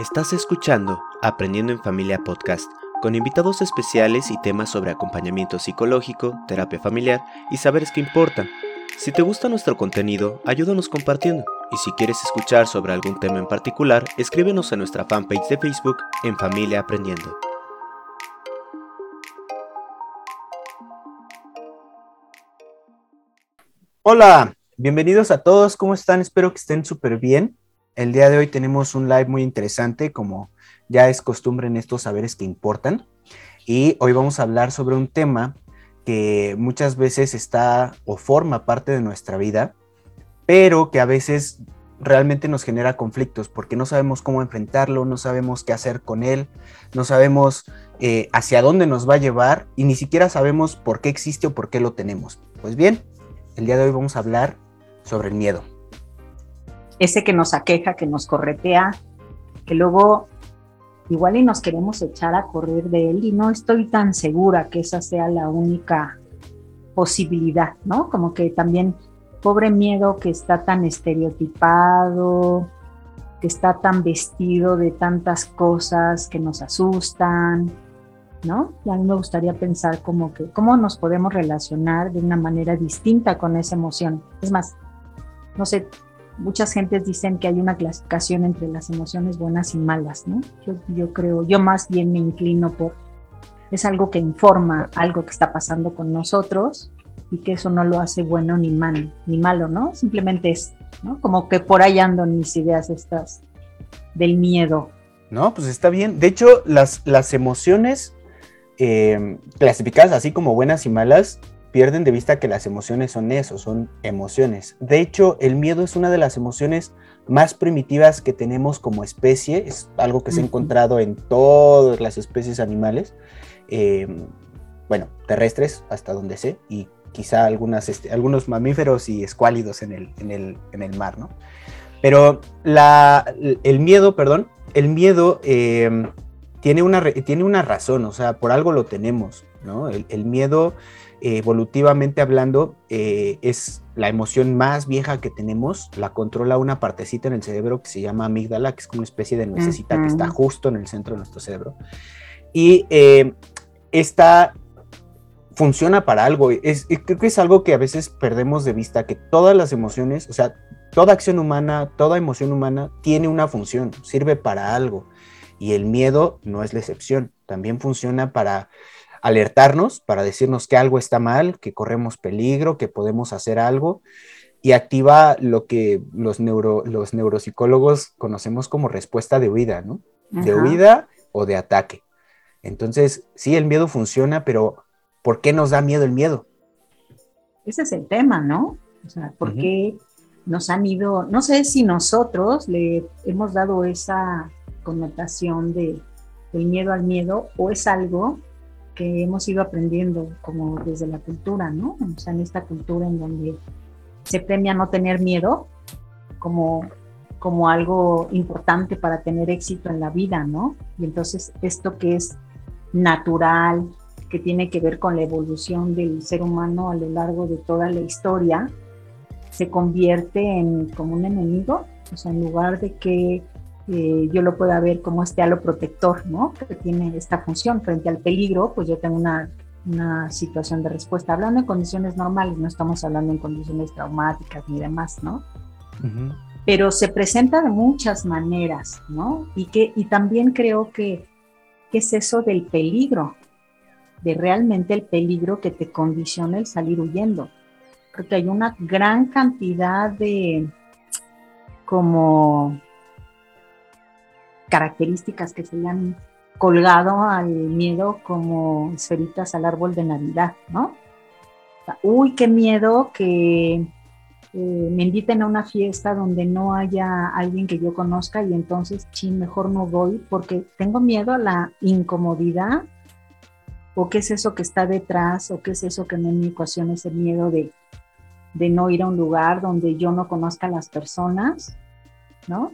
Estás escuchando Aprendiendo en Familia Podcast, con invitados especiales y temas sobre acompañamiento psicológico, terapia familiar y saberes que importan. Si te gusta nuestro contenido, ayúdanos compartiendo. Y si quieres escuchar sobre algún tema en particular, escríbenos a nuestra fanpage de Facebook en Familia Aprendiendo. Hola, bienvenidos a todos, ¿cómo están? Espero que estén súper bien. El día de hoy tenemos un live muy interesante, como ya es costumbre en estos saberes que importan. Y hoy vamos a hablar sobre un tema que muchas veces está o forma parte de nuestra vida, pero que a veces realmente nos genera conflictos porque no sabemos cómo enfrentarlo, no sabemos qué hacer con él, no sabemos eh, hacia dónde nos va a llevar y ni siquiera sabemos por qué existe o por qué lo tenemos. Pues bien, el día de hoy vamos a hablar sobre el miedo ese que nos aqueja, que nos corretea, que luego igual y nos queremos echar a correr de él y no estoy tan segura que esa sea la única posibilidad, ¿no? Como que también pobre miedo que está tan estereotipado, que está tan vestido de tantas cosas que nos asustan, ¿no? Y a mí me gustaría pensar como que cómo nos podemos relacionar de una manera distinta con esa emoción. Es más, no sé, muchas gentes dicen que hay una clasificación entre las emociones buenas y malas, ¿no? Yo, creo, yo más bien me inclino por, es algo que informa algo que está pasando con nosotros y que eso no lo hace bueno ni malo, ni malo, ¿no? Simplemente es, ¿no? Como que por ahí ando mis ideas estas del miedo. No, pues está bien. De hecho, las, las emociones eh, clasificadas así como buenas y malas pierden de vista que las emociones son eso, son emociones. De hecho, el miedo es una de las emociones más primitivas que tenemos como especie, es algo que se ha encontrado en todas las especies animales, em, bueno, terrestres, hasta donde sé, y quizá algunas, este, algunos mamíferos y escuálidos en el, en el, en el mar, ¿no? Pero la, el miedo, perdón, el miedo em, tiene, una, tiene una razón, o sea, por algo lo tenemos, ¿no? El, el miedo evolutivamente hablando, eh, es la emoción más vieja que tenemos, la controla una partecita en el cerebro que se llama amígdala, que es como una especie de necesita que está justo en el centro de nuestro cerebro. Y eh, esta funciona para algo. Es, creo que es algo que a veces perdemos de vista, que todas las emociones, o sea, toda acción humana, toda emoción humana tiene una función, sirve para algo. Y el miedo no es la excepción, también funciona para alertarnos para decirnos que algo está mal, que corremos peligro, que podemos hacer algo y activa lo que los, neuro, los neuropsicólogos conocemos como respuesta de huida, ¿no? De huida o de ataque. Entonces, sí, el miedo funciona, pero ¿por qué nos da miedo el miedo? Ese es el tema, ¿no? O sea, ¿por qué nos han ido, no sé si nosotros le hemos dado esa connotación de el miedo al miedo o es algo que hemos ido aprendiendo como desde la cultura, ¿no? O sea, en esta cultura en donde se premia no tener miedo como, como algo importante para tener éxito en la vida, ¿no? Y entonces esto que es natural, que tiene que ver con la evolución del ser humano a lo largo de toda la historia, se convierte en como un enemigo, o sea, en lugar de que eh, yo lo pueda ver como este halo protector, ¿no? Que tiene esta función frente al peligro, pues yo tengo una, una situación de respuesta. Hablando en condiciones normales, no estamos hablando en condiciones traumáticas ni demás, ¿no? Pero se presenta de muchas maneras, ¿no? Y, que, y también creo que, ¿qué es eso del peligro, de realmente el peligro que te condiciona el salir huyendo. Creo que hay una gran cantidad de como características que se le han colgado al miedo como esferitas al árbol de Navidad, ¿no? uy, qué miedo que eh, me inviten a una fiesta donde no haya alguien que yo conozca y entonces, sí, mejor no voy porque tengo miedo a la incomodidad o qué es eso que está detrás o qué es eso que en mi ecuación es el miedo de, de no ir a un lugar donde yo no conozca a las personas, ¿no?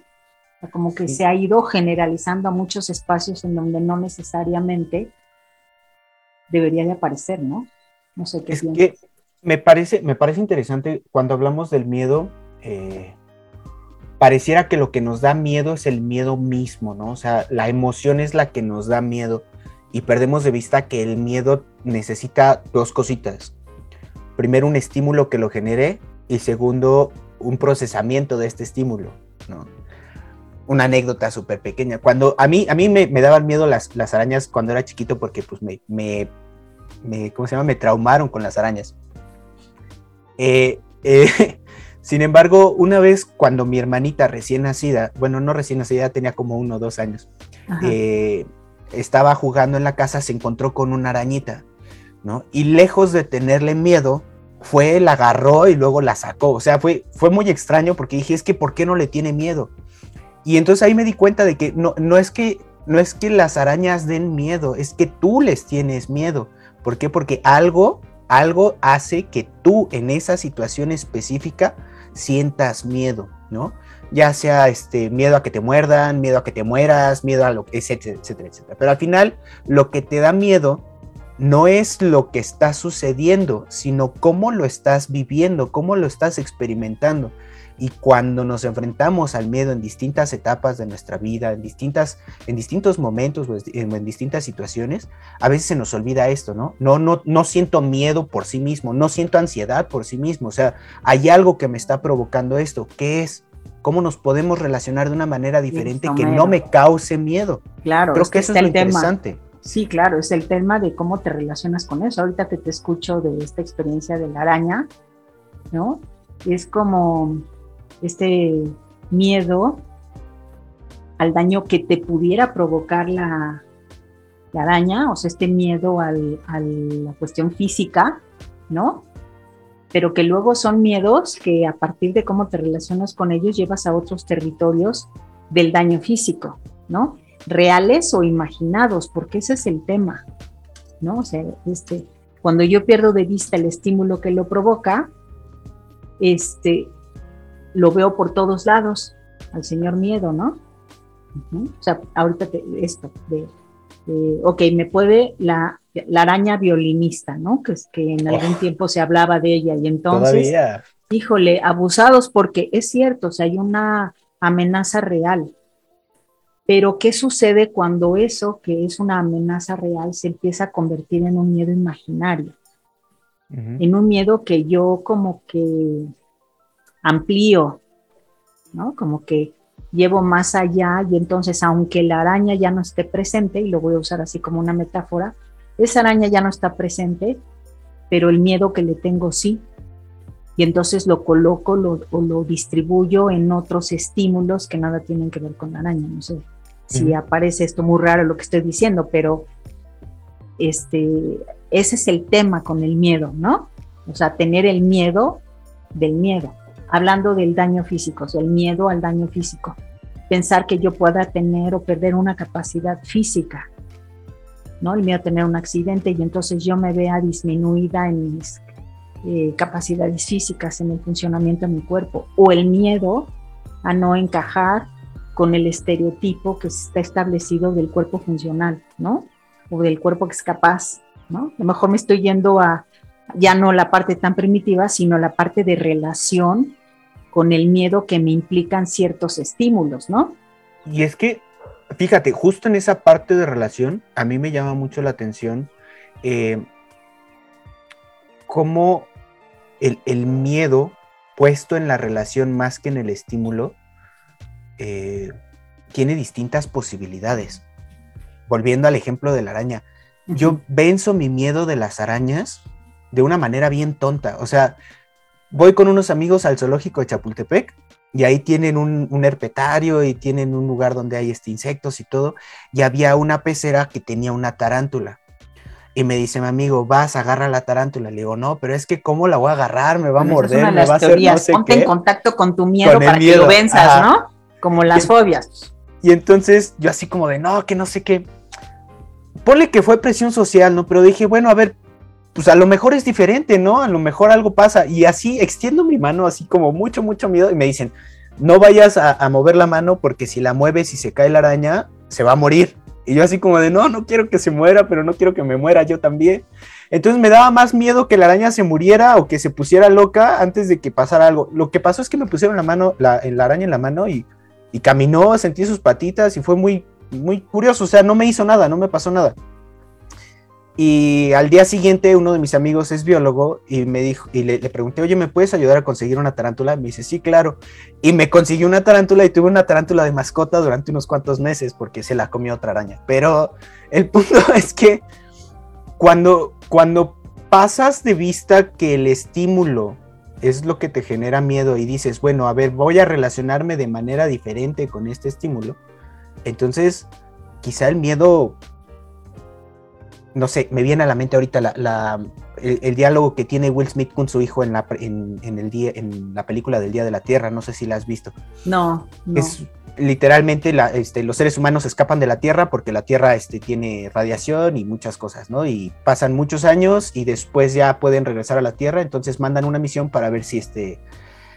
Como que se ha ido generalizando a muchos espacios en donde no necesariamente debería de aparecer, ¿no? No sé qué es que me parece, me parece interesante cuando hablamos del miedo, eh, pareciera que lo que nos da miedo es el miedo mismo, ¿no? O sea, la emoción es la que nos da miedo y perdemos de vista que el miedo necesita dos cositas. Primero, un estímulo que lo genere y segundo, un procesamiento de este estímulo, ¿no? Una anécdota súper pequeña. Cuando a mí, a mí me, daban miedo las, las, arañas cuando era chiquito porque pues me, me, ¿cómo se llama? Me traumaron con las arañas. Eh, eh, sin embargo, una vez cuando mi hermanita recién nacida, bueno, no recién nacida, tenía como uno o dos años, eh, estaba jugando en la casa, se encontró con una arañita, ¿no? Y lejos de tenerle miedo, fue, la agarró y luego la sacó. O sea, fue, fue muy extraño porque dije, es que ¿por qué no le tiene miedo? Y entonces ahí me di cuenta de que no, no, es que no es que las arañas den miedo, es que tú les tienes miedo. ¿Por qué? Porque algo, algo hace que tú en esa situación específica sientas miedo, ¿no? Ya sea este miedo a que te muerdan, miedo a que te mueras, miedo a lo que, etcétera, etcétera, etcétera. Pero al final, lo que te da miedo no es lo que está sucediendo, sino cómo lo estás viviendo, cómo lo estás experimentando. Y cuando nos enfrentamos al miedo en distintas etapas de nuestra vida, en, distintas, en distintos momentos o en, distintas situaciones, a veces se nos olvida esto, ¿no? No, no, no siento miedo por sí mismo, no siento ansiedad por sí mismo. O sea, hay algo que me está provocando esto. ¿Qué es? ¿Cómo nos podemos relacionar de una manera diferente que no me cause miedo? Claro, creo que, eso es lo interesante. Sí, claro, es el tema de cómo te relacionas con eso. Ahorita que te escucho de esta experiencia de la araña, ¿no? Es como este miedo al daño que te pudiera provocar la, araña, o sea, este miedo a la cuestión física, ¿no? Pero que luego son miedos que a partir de cómo te relacionas con ellos llevas a otros territorios del daño físico, ¿no? reales o imaginados, porque ese es el tema, ¿no? O sea, este, cuando yo pierdo de vista el estímulo que lo provoca, este, lo veo por todos lados, al señor miedo, ¿no? O sea, ahorita esto, de, ok, me puede la, la, araña violinista, ¿no? Que, es, que en algún tiempo se hablaba de ella y entonces, híjole, abusados porque es cierto, o sea, hay una amenaza real, pero, ¿qué sucede cuando eso, que es una amenaza real, se empieza a convertir en un miedo imaginario? En un miedo que yo como que amplío, ¿no? Como que llevo más allá y entonces aunque la araña ya no esté presente, y lo voy a usar así como una metáfora, esa araña ya no está presente, pero el miedo que le tengo sí. Y entonces lo coloco o lo distribuyo en otros estímulos que nada tienen que ver con la araña, no sé si aparece esto muy raro lo que estoy diciendo, pero este, ese es el tema con el miedo, ¿no? O sea, tener el miedo del miedo. Hablando del daño físico, o sea, el miedo al daño físico. Pensar que yo pueda tener o perder una capacidad física, ¿no? El miedo a tener un accidente y entonces yo me vea disminuida en mis eh, capacidades físicas, en el funcionamiento de mi cuerpo. O el miedo a no encajar con el estereotipo que está establecido del cuerpo funcional, ¿no? O del cuerpo que es capaz, ¿no? A lo mejor me estoy yendo a ya no la parte tan primitiva, sino la parte de relación con el miedo que me implican ciertos estímulos, ¿no? Y es que, fíjate, justo en esa parte de relación, a mí me llama mucho la atención eh, cómo el, el miedo puesto en la relación más que en el estímulo, eh, tiene distintas posibilidades. Volviendo al ejemplo de la araña, yo venzo mi miedo de las arañas de una manera bien tonta. O sea, voy con unos amigos al zoológico de Chapultepec y ahí tienen un, herpetario y tienen un lugar donde hay este, insectos y todo. Y había una pecera que tenía una tarántula. Y me dice mi amigo, vas, agarra la tarántula. Le digo, no, pero es que ¿cómo la voy a agarrar? Me va a morder, me va a hacer no sé Ponte en contacto con tu miedo para que lo venzas, ¿no? Como las fobias. Y entonces yo así como de, no, que no sé qué. Ponle que fue presión social, ¿no? Pero dije, bueno, a ver, pues a lo mejor es diferente, ¿no? A lo mejor algo pasa. Y así extiendo mi mano, así como mucho, mucho miedo. Y me dicen, no vayas a, mover la mano porque si la mueves y se cae la araña, se va a morir. Y yo así como de, no, no quiero que se muera, pero no quiero que me muera yo también. Entonces me daba más miedo que la araña se muriera o que se pusiera loca antes de que pasara algo. Lo que pasó es que me pusieron la mano, la, la araña en la mano y, y caminó, sentí sus patitas y fue muy, muy curioso. O sea, no me hizo nada, no me pasó nada. Y al día siguiente uno de mis amigos es biólogo y me dijo y le, pregunté, oye, ¿me puedes ayudar a conseguir una tarántula? Me dice, sí, claro. Y me consiguió una tarántula y tuve una tarántula de mascota durante unos cuantos meses porque se la comió otra araña. Pero el punto es que cuando, cuando pasas de vista que el estímulo es lo que te genera miedo y dices, bueno, a ver, voy a relacionarme de manera diferente con este estímulo, entonces quizá el miedo no sé, me viene a la mente ahorita la, el, diálogo que tiene Will Smith con su hijo en la, en, el día, en la película del Día de la Tierra, no sé si la has visto. No, Es literalmente la, este, los seres humanos escapan de la Tierra porque la Tierra este, tiene radiación y muchas cosas, ¿no? Y pasan muchos años y después ya pueden regresar a la Tierra, entonces mandan una misión para ver si, este,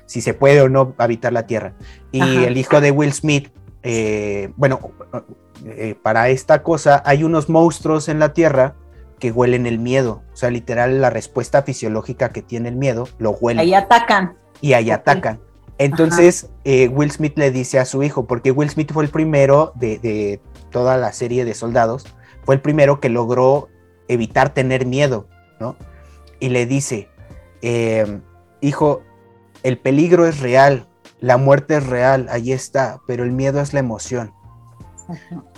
si se puede o no habitar la Tierra. Y el hijo de Will Smith, eh, bueno, eh, para esta cosa hay unos monstruos en la Tierra que huelen el miedo. O sea, literal, la respuesta fisiológica que tiene el miedo lo huelen. Ahí atacan. Y ahí atacan. Entonces, eh, Will Smith le dice a su hijo, porque Will Smith fue el primero de, toda la serie de soldados, fue el primero que logró evitar tener miedo, ¿no? Y le dice, em, hijo, el peligro es real, la muerte es real, ahí está, pero el miedo es la emoción.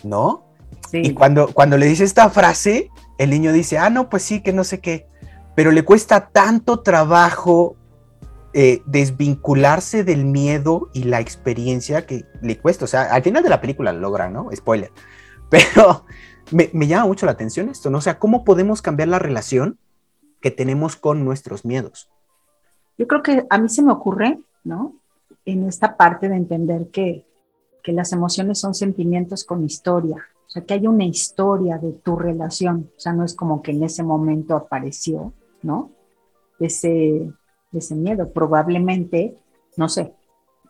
¿No? Y cuando, cuando le dice esta frase, el niño dice, ah, no, pues sí, que no sé qué, pero le cuesta tanto trabajo eh, desvincularse del miedo y la experiencia que le cuesta. O sea, al final de la película lo logra, ¿no? Spoiler. Pero me, me, llama mucho la atención esto, ¿no? O sea, ¿cómo podemos cambiar la relación que tenemos con nuestros miedos? Yo creo que a mí se me ocurre, ¿no? En esta parte de entender que que las emociones son sentimientos con historia, o sea, que hay una historia de tu relación, o sea, no es como que en ese momento apareció, ¿no? Ese, ese miedo, probablemente, no sé,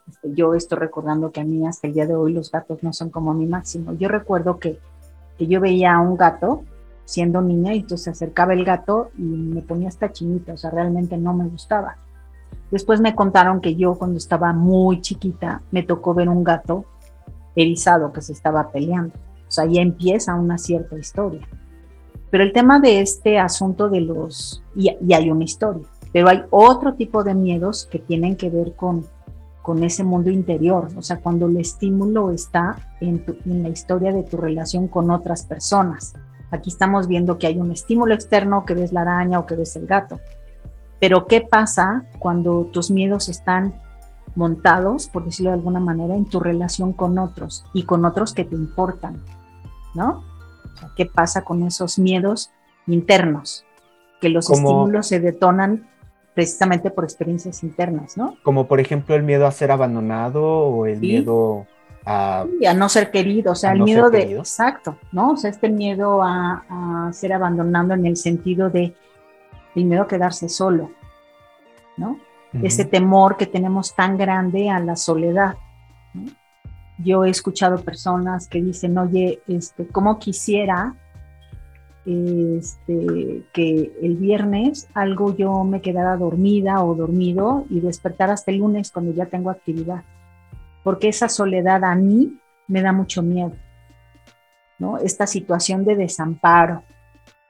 este, yo estoy recordando que a mí hasta el día de hoy los gatos no son como mi máximo. Yo recuerdo que, que yo veía a un gato siendo niña y entonces se acercaba el gato y me ponía esta chinita, o sea, realmente no me gustaba. Después me contaron que yo cuando estaba muy chiquita me tocó ver un gato erizado que se estaba peleando. O sea, ya empieza una cierta historia. Pero el tema de este asunto de los, y, hay una historia, pero hay otro tipo de miedos que tienen que ver con, con ese mundo interior, o sea, cuando el estímulo está en, en la historia de tu relación con otras personas. Aquí estamos viendo que hay un estímulo externo, que ves la araña o que ves el gato. Pero ¿qué pasa cuando tus miedos están montados, por decirlo de alguna manera, en tu relación con otros y con otros que te importan, ¿no? ¿Qué pasa con esos miedos internos? Que los estímulos se detonan precisamente por experiencias internas, ¿no? Como por ejemplo el miedo a ser abandonado o el miedo a... a no ser querido, o sea, el miedo de... Exacto, ¿no? O sea, este miedo a, ser abandonado en el sentido de el miedo a quedarse solo, ¿no? Ese temor que tenemos tan grande a la soledad. Yo he escuchado personas que dicen, oye, este, ¿cómo quisiera este, que el viernes algo yo me quedara dormida o dormido y despertar hasta el lunes cuando ya tengo actividad? Porque esa soledad a mí me da mucho miedo, ¿no? Esta situación de desamparo,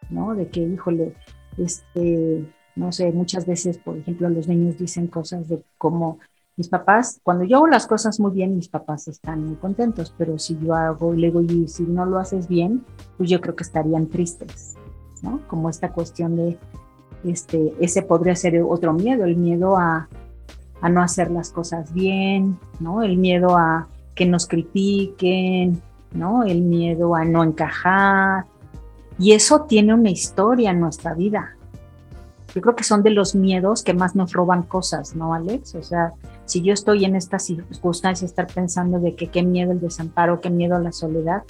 ¿no? De que, híjole, este, no sé, muchas veces, por ejemplo, los niños dicen cosas de como mis papás, cuando yo hago las cosas muy bien, mis papás están muy contentos, pero si yo hago y le digo, y si no lo haces bien, pues yo creo que estarían tristes, ¿no? Como esta cuestión de, este, ese podría ser otro miedo, el miedo a, a no hacer las cosas bien, ¿no? El miedo a que nos critiquen, ¿no? El miedo a no encajar. Y eso tiene una historia en nuestra vida, yo creo que son de los miedos que más nos roban cosas, ¿no, Alex? O sea, si yo estoy en esta circunstancia, estar pensando de que qué miedo el desamparo, qué miedo la soledad,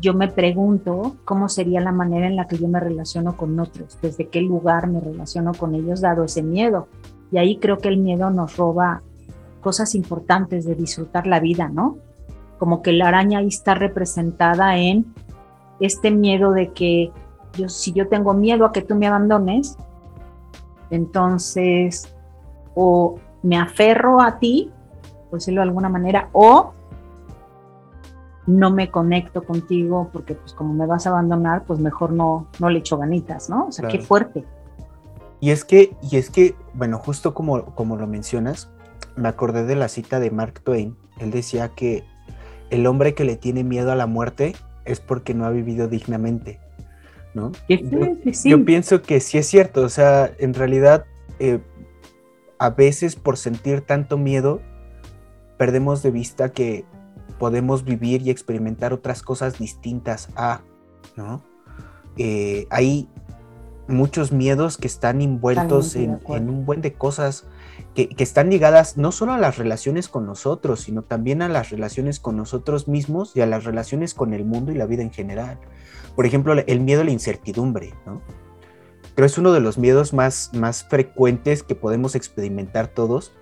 yo me pregunto cómo sería la manera en la que yo me relaciono con otros, desde qué lugar me relaciono con ellos dado ese miedo. Y ahí creo que el miedo nos roba cosas importantes de disfrutar la vida, ¿no? Como que la araña ahí está representada en este miedo de que yo, si yo tengo miedo a que tú me abandones, entonces o me aferro a ti, por decirlo de alguna manera, o no me conecto contigo porque pues como me vas a abandonar, pues mejor no, no le echo ganitas, ¿no? O sea, qué fuerte. Y es que, y es que, bueno, justo como, como lo mencionas, me acordé de la cita de Mark Twain. Él decía que el hombre que le tiene miedo a la muerte es porque no ha vivido dignamente, ¿no? Yo, pienso que sí es cierto, o sea, en realidad eh, a veces por sentir tanto miedo perdemos de vista que podemos vivir y experimentar otras cosas distintas a, ¿no? Eh, hay muchos miedos que están envueltos en, un buen de cosas que, están ligadas no solo a las relaciones con nosotros, sino también a las relaciones con nosotros mismos y a las relaciones con el mundo y la vida en general. Por ejemplo, el miedo a la incertidumbre, ¿no? Creo es uno de los miedos más, más frecuentes que podemos experimentar todos,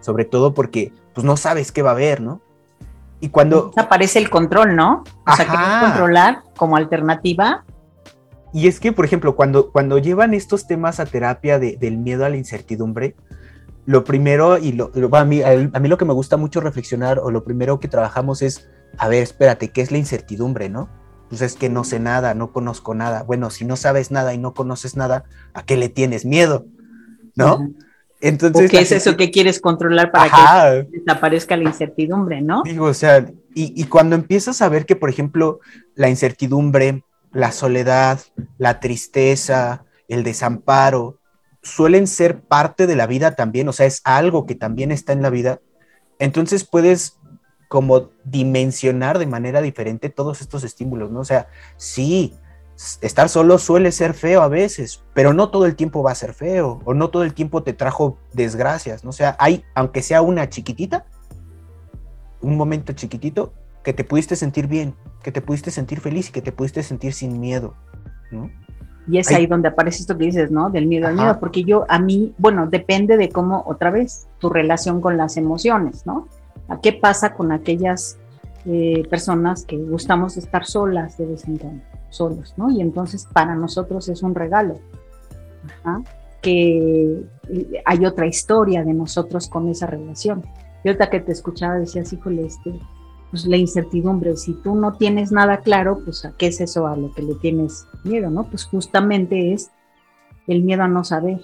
sobre todo porque pues no sabes qué va a haber, ¿no? Y cuando... Aparece el control, ¿no? O sea, quieres controlar como alternativa y es que, por ejemplo, cuando, cuando llevan estos temas a terapia del miedo a la incertidumbre, lo primero, y lo, a, mí, a, mí, lo que me gusta mucho reflexionar, o lo primero que trabajamos es, a ver, espérate, ¿qué es la incertidumbre, no? Pues es que no sé nada, no conozco nada. Bueno, si no sabes nada y no conoces nada, ¿a qué le tienes miedo? ¿No? Entonces, ¿Qué es eso que quieres controlar para que desaparezca la incertidumbre, no? Digo, o sea, y, y, cuando empiezas a ver que, por ejemplo, la incertidumbre la soledad, la tristeza, el desamparo, suelen ser parte de la vida también, o sea, es algo que también está en la vida. Entonces puedes como dimensionar de manera diferente todos estos estímulos, ¿no? O sea, sí, estar solo suele ser feo a veces, pero no todo el tiempo va a ser feo, o no todo el tiempo te trajo desgracias, ¿no? O sea, hay, aunque sea una chiquitita, un momento chiquitito, que te pudiste sentir bien, que te pudiste sentir feliz y que te pudiste sentir sin miedo, ¿no? Y es ahí, donde aparece esto que dices, ¿no? Del miedo al miedo, porque yo, a mí, bueno, depende de cómo, otra vez, tu relación con las emociones, ¿no? ¿A qué pasa con aquellas eh, personas que gustamos estar solas de vez en cuando, solos, ¿no? Y entonces para nosotros es un regalo, que eh, hay otra historia de nosotros con esa relación. Y ahorita que te escuchaba decías, híjole, este, pues la incertidumbre. Si tú no tienes nada claro, pues a qué es eso a lo que le tienes miedo, ¿no? Pues justamente es el miedo a no saber,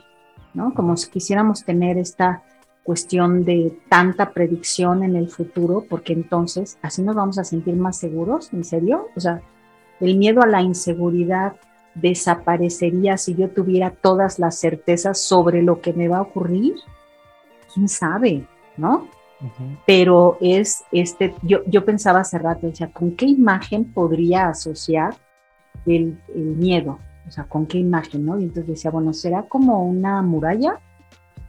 ¿no? Como si quisiéramos tener esta cuestión de tanta predicción en el futuro, porque entonces así nos vamos a sentir más seguros, ¿en serio? O sea, el miedo a la inseguridad desaparecería si yo tuviera todas las certezas sobre lo que me va a ocurrir. ¿Quién sabe? ¿No? Pero es este, yo, yo pensaba hace rato, decía, ¿con qué imagen podría asociar el, miedo? O sea, ¿con qué imagen, no? Y entonces decía, bueno, ¿será como una muralla?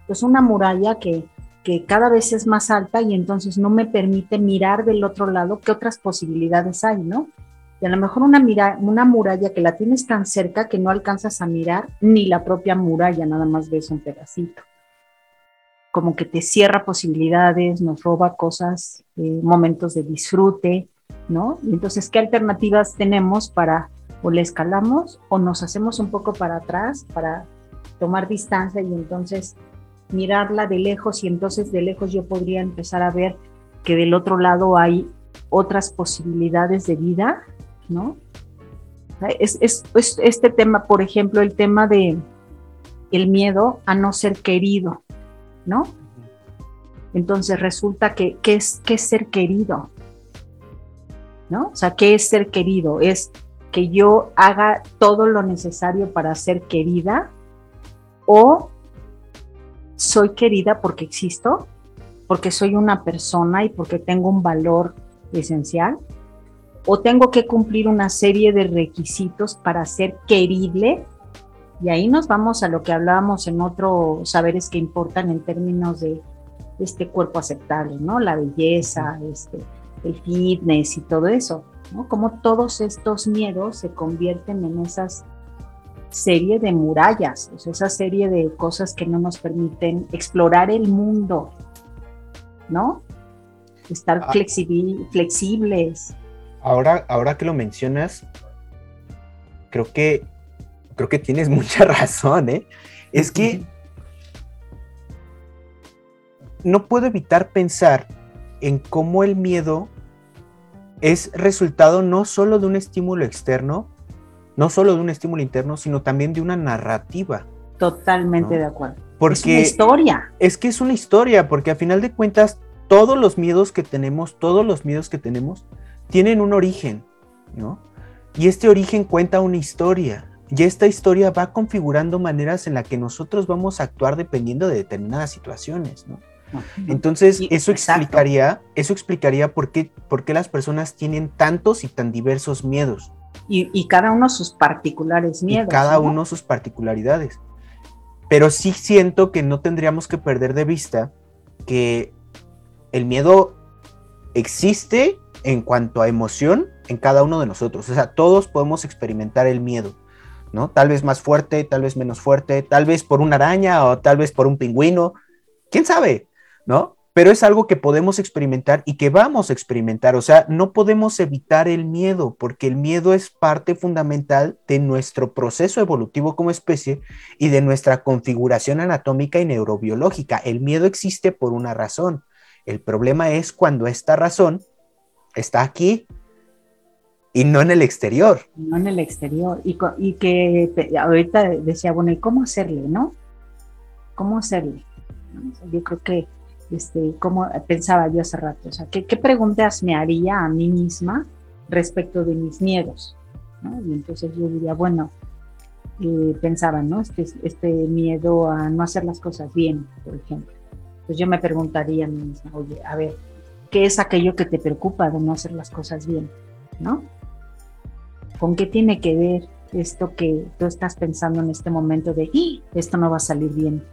Pues una muralla que, que cada vez es más alta y entonces no me permite mirar del otro lado qué otras posibilidades hay, ¿no? Y a lo mejor una, mira, una muralla que la tienes tan cerca que no alcanzas a mirar ni la propia muralla, nada más ves un pedacito como que te cierra posibilidades, nos roba cosas, eh, momentos de disfrute, ¿no? Y entonces, ¿qué alternativas tenemos para o le escalamos o nos hacemos un poco para atrás para tomar distancia y entonces mirarla de lejos y entonces de lejos yo podría empezar a ver que del otro lado hay otras posibilidades de vida, ¿no? Es, es, es este tema, por ejemplo, el tema de el miedo a no ser querido, ¿no? Entonces resulta que, ¿qué es, es ser querido? ¿No? O sea, ¿qué es ser querido? Es que yo haga todo lo necesario para ser querida o soy querida porque existo, porque soy una persona y porque tengo un valor esencial, o tengo que cumplir una serie de requisitos para ser querible y ahí nos vamos a lo que hablábamos en otros saberes que importan en términos de este cuerpo aceptable, ¿no? La belleza, este, el fitness y todo eso, ¿no? Como todos estos miedos se convierten en esas serie de murallas, o sea, esa serie de cosas que no nos permiten explorar el mundo, ¿no? Estar ah. flexibles. ahora, ahora que lo mencionas, creo que, creo que tienes mucha razón, ¿eh? Es que no puedo evitar pensar en cómo el miedo es resultado no solo de un estímulo externo, no solo de un estímulo interno, sino también de una narrativa. Totalmente de acuerdo. Porque es una historia. Es que es una historia, porque a final de cuentas, todos los miedos que tenemos, todos los miedos que tenemos, tienen un origen, ¿no? Y este origen cuenta una historia. Y esta historia va configurando maneras en las que nosotros vamos a actuar dependiendo de determinadas situaciones, ¿no? Entonces, eso explicaría, eso explicaría por qué, por qué las personas tienen tantos y tan diversos miedos. Y, cada uno sus particulares miedos. Y cada uno sus particularidades. Pero sí siento que no tendríamos que perder de vista que el miedo existe en cuanto a emoción en cada uno de nosotros. O sea, todos podemos experimentar el miedo, ¿no? Tal vez más fuerte, tal vez menos fuerte, tal vez por una araña o tal vez por un pingüino. ¿Quién sabe? ¿No? Pero es algo que podemos experimentar y que vamos a experimentar. O sea, no podemos evitar el miedo porque el miedo es parte fundamental de nuestro proceso evolutivo como especie y de nuestra configuración anatómica y neurobiológica. El miedo existe por una razón. El problema es cuando esta razón está aquí y no en el exterior. No en el exterior. Y, y que ahorita decía, bueno, ¿y cómo hacerle, no? ¿Cómo hacerle? Yo creo que, este, como pensaba yo hace rato, o sea, ¿qué, preguntas me haría a mí misma respecto de mis miedos? Y entonces yo diría, bueno, eh, pensaba, ¿no? Este, este miedo a no hacer las cosas bien, por ejemplo. Pues yo me preguntaría a mí misma, oye, a ver, ¿qué es aquello que te preocupa de no hacer las cosas bien? ¿No? ¿Con qué tiene que ver esto que tú estás pensando en este momento de, ¡Ah! esto no va a salir bien?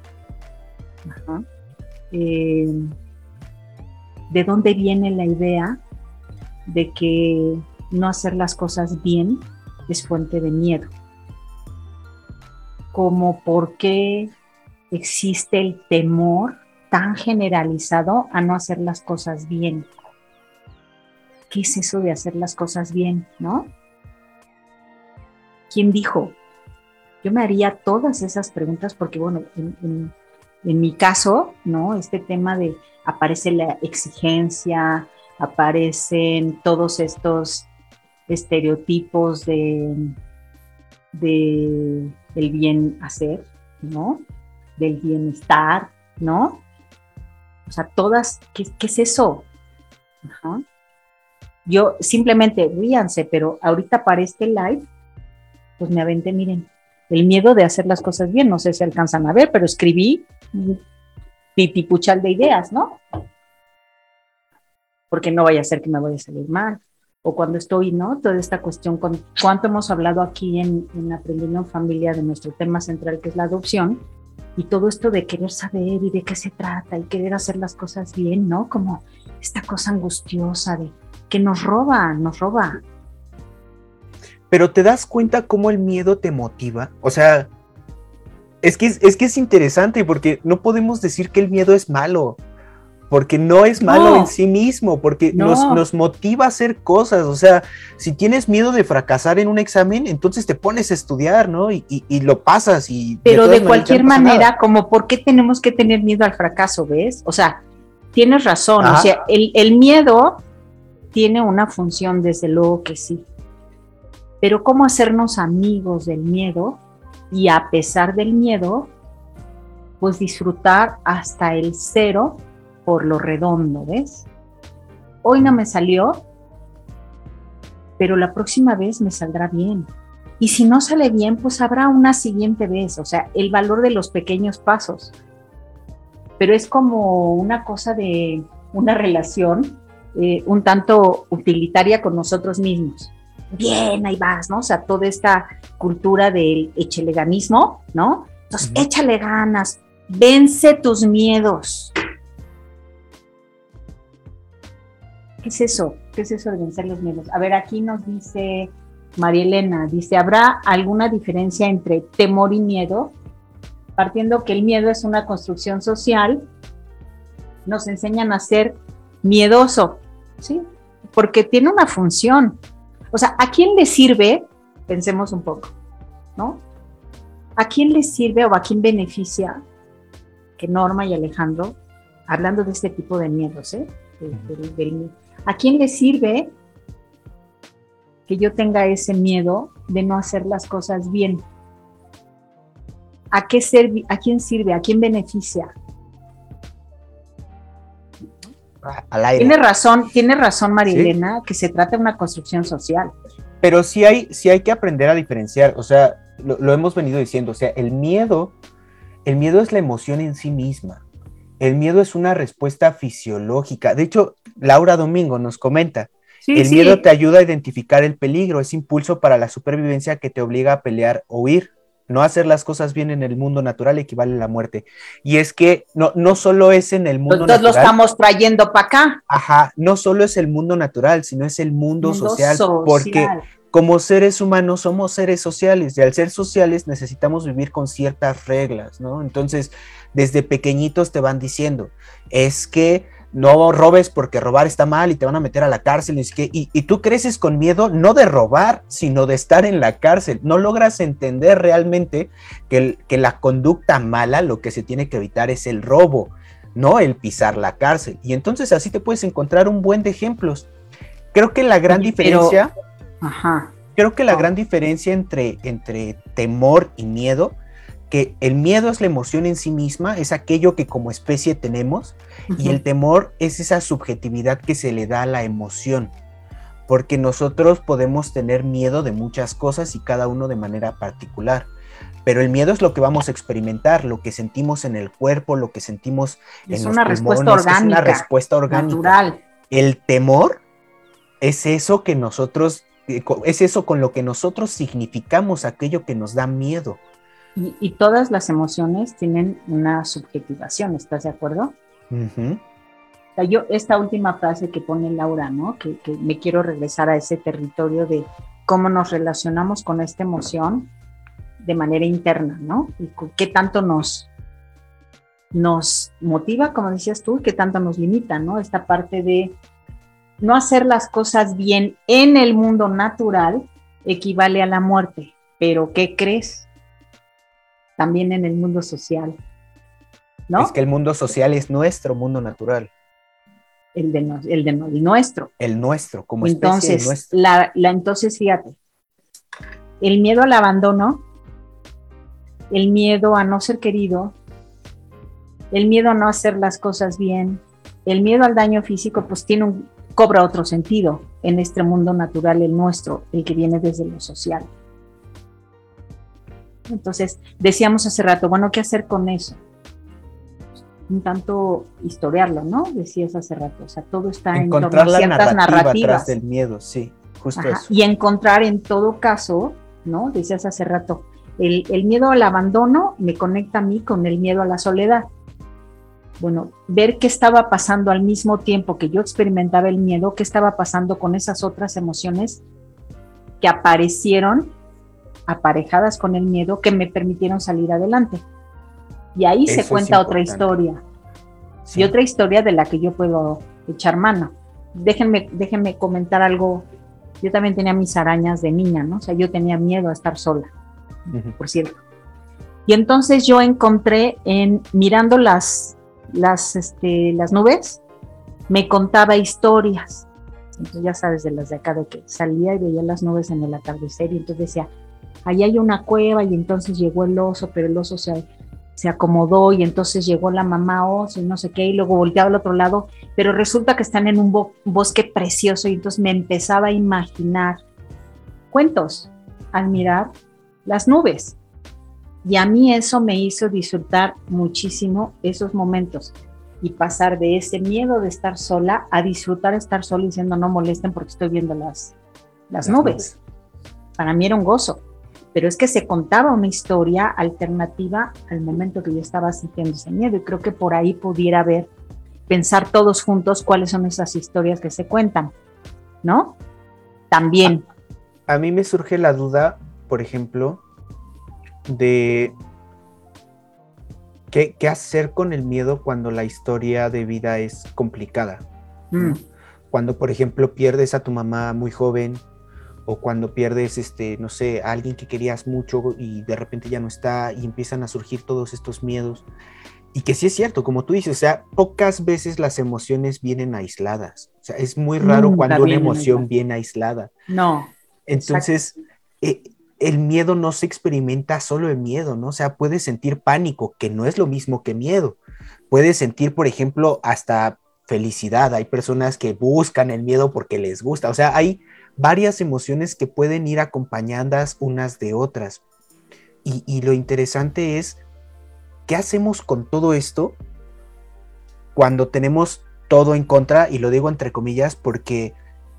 Eh, ¿De dónde viene la idea de que no hacer las cosas bien es fuente de miedo? Como por qué existe el temor tan generalizado a no hacer las cosas bien. ¿Qué es eso de hacer las cosas bien, no? ¿Quién dijo? Yo me haría todas esas preguntas porque, bueno, en, mi caso, ¿no? Este tema de aparece la exigencia, aparecen todos estos estereotipos de, de el bien hacer, ¿no? Del bienestar, ¿no? O sea, todas, ¿qué, es eso? Yo simplemente ríanse, pero ahorita para este live, pues me aventé, miren, el miedo de hacer las cosas bien, no sé si alcanzan a ver, pero escribí pitipuchal de ideas, ¿no? Porque no vaya a ser que me vaya a salir mal. O cuando estoy, ¿no? Toda esta cuestión, con cuánto hemos hablado aquí en, en Aprendiendo en Familia de nuestro tema central, que es la adopción, y todo esto de querer saber y de qué se trata y querer hacer las cosas bien, ¿no? Como esta cosa angustiosa de que nos roba, nos roba. Pero te das cuenta cómo el miedo te motiva. O sea, es que es, que es interesante porque no podemos decir que el miedo es malo porque no es malo en sí mismo, porque nos, motiva a hacer cosas. O sea, si tienes miedo de fracasar en un examen, entonces te pones a estudiar, ¿no? Y, lo pasas y... Pero de, cualquier manera, como, ¿por qué tenemos que tener miedo al fracaso, ves? O sea, tienes razón, o sea, el, el miedo tiene una función, desde luego que sí. Pero ¿cómo hacernos amigos del miedo y a pesar del miedo, pues disfrutar hasta el cero por lo redondo, ¿ves? Hoy no me salió, pero la próxima vez me saldrá bien. Y si no sale bien, pues habrá una siguiente vez, o sea, el valor de los pequeños pasos. Pero es como una cosa de una relación eh, un tanto utilitaria con nosotros mismos. Bien, ahí vas, ¿no? O sea, toda esta cultura del echeleganismo, ¿no? Entonces, échale ganas, vence tus miedos, ¿Qué es eso? ¿Qué es eso de vencer los miedos? A ver, aquí nos dice María Elena, dice, ¿habrá alguna diferencia entre temor y miedo? Partiendo que el miedo es una construcción social, nos enseñan a ser miedoso, ¿sí? porque tiene una función. O sea, ¿a quién le sirve? Pensemos un poco, ¿no? ¿A quién le sirve o a quién beneficia que Norma y Alejandro, hablando de este tipo de miedos, ¿eh? ¿A quién le sirve que yo tenga ese miedo de no hacer las cosas bien? ¿A, qué ¿A quién sirve? ¿A quién beneficia? Tiene razón, tiene razón Marilena, que se trata de una construcción social. Pero sí hay, sí hay que aprender a diferenciar, o sea, lo, hemos venido diciendo, o sea, el miedo, el miedo es la emoción en sí misma. El miedo es una respuesta fisiológica. De hecho, Laura Domingo nos comenta, el miedo te ayuda a identificar el peligro, es impulso para la supervivencia que te obliga a pelear o huir. No hacer las cosas bien en el mundo natural equivale a la muerte. Y es que no, no solo es en el mundo natural. Entonces lo estamos trayendo para acá. Ajá, no solo es el mundo natural, sino es el mundo, social, Porque como seres humanos somos seres sociales y al ser sociales necesitamos vivir con ciertas reglas, ¿no? Entonces, desde pequeñitos te van diciendo, es que no robes porque robar está mal y te van a meter a la cárcel. Y, y, tú creces con miedo no de robar, sino de estar en la cárcel. No logras entender realmente que, que la conducta mala lo que se tiene que evitar es el robo, no el pisar la cárcel. Y entonces así te puedes encontrar un buen de ejemplos. Creo que la gran diferencia... Creo que la gran diferencia entre, entre temor y miedo que el miedo es la emoción en sí misma, es aquello que como especie tenemos, y el temor es esa subjetividad que se le da a la emoción, porque nosotros podemos tener miedo de muchas cosas y cada uno de manera particular. Pero el miedo es lo que vamos a experimentar, lo que sentimos en el cuerpo, lo que sentimos en una respuesta orgánica, es una respuesta orgánica. Natural. El temor es eso que nosotros, eh, es eso con lo que nosotros significamos aquello que nos da miedo. Y, todas las emociones tienen una subjetivación, ¿estás de acuerdo? yo, esta última frase que pone Laura, ¿no? Que, me quiero regresar a ese territorio de cómo nos relacionamos con esta emoción de manera interna, ¿no? Y qué tanto nos, nos motiva, como decías tú, y qué tanto nos limita, ¿no? Esta parte de no hacer las cosas bien en el mundo natural equivale a la muerte. Pero, ¿qué crees? También en el mundo social. ¿no? Es que el mundo social es nuestro mundo natural. El de, el de nuestro. El nuestro, como entonces, especie nuestro. La, la, entonces, fíjate, el miedo al abandono, el miedo a no ser querido, el miedo a no hacer las cosas bien, el miedo al daño físico, pues tiene un, cobra otro sentido en este mundo natural, el nuestro, el que viene desde lo social. Entonces, decíamos hace rato, bueno, ¿qué hacer con eso? Un tanto historiarlo, ¿no? Decías hace rato, o sea, todo está en torno a ciertas narrativas. del miedo, sí, justo eso. Y encontrar en todo caso, ¿no? Decías hace rato, el, el miedo al abandono me conecta a mí con el miedo a la soledad. Bueno, ver qué estaba pasando al mismo tiempo que yo experimentaba el miedo, qué estaba pasando con esas otras emociones que aparecieron aparejadas con el miedo que me permitieron salir adelante. Y ahí se cuenta otra historia. Y otra historia de la que yo puedo echar mano. Déjenme, déjenme comentar algo. Yo también tenía mis arañas de niña, ¿no? O sea, yo tenía miedo a estar sola, por cierto. Y entonces yo encontré en mirando las, las, este, las nubes, me contaba historias. Entonces ya sabes de las de acá, de que salía y veía las nubes en el atardecer y entonces decía, ahí hay una cueva y entonces llegó el oso, pero el oso se, se acomodó y entonces llegó la mamá oso y no sé qué, y luego volteaba al otro lado, pero resulta que están en un bosque precioso y entonces me empezaba a imaginar cuentos al mirar las nubes. Y a mí eso me hizo disfrutar muchísimo esos momentos y pasar de ese miedo de estar sola a disfrutar estar sola diciendo no molesten porque estoy viendo las, las, nubes. Para mí era un gozo pero es que se contaba una historia alternativa al momento que yo estaba sintiendo ese miedo y creo que por ahí pudiera haber, pensar todos juntos cuáles son esas historias que se cuentan, ¿no? También. A, mí me surge la duda, por ejemplo, de qué, hacer con el miedo cuando la historia de vida es complicada. Mm. cuando, por ejemplo, pierdes a tu mamá muy joven o cuando pierdes, este, no sé, a alguien que querías mucho y de repente ya no está y empiezan a surgir todos estos miedos. Y que sí es cierto, como tú dices, o sea, pocas veces las emociones vienen aisladas. O sea, es muy raro cuando una emoción viene aislada. No. Entonces, eh, el miedo no se experimenta solo en miedo, ¿no? O sea, puedes sentir pánico, que no es lo mismo que miedo. Puedes sentir, por ejemplo, hasta felicidad. Hay personas que buscan el miedo porque les gusta. O sea, hay varias emociones que pueden ir acompañadas unas de otras. Y, lo interesante es, ¿qué hacemos con todo esto cuando tenemos todo en contra? Y lo digo entre comillas porque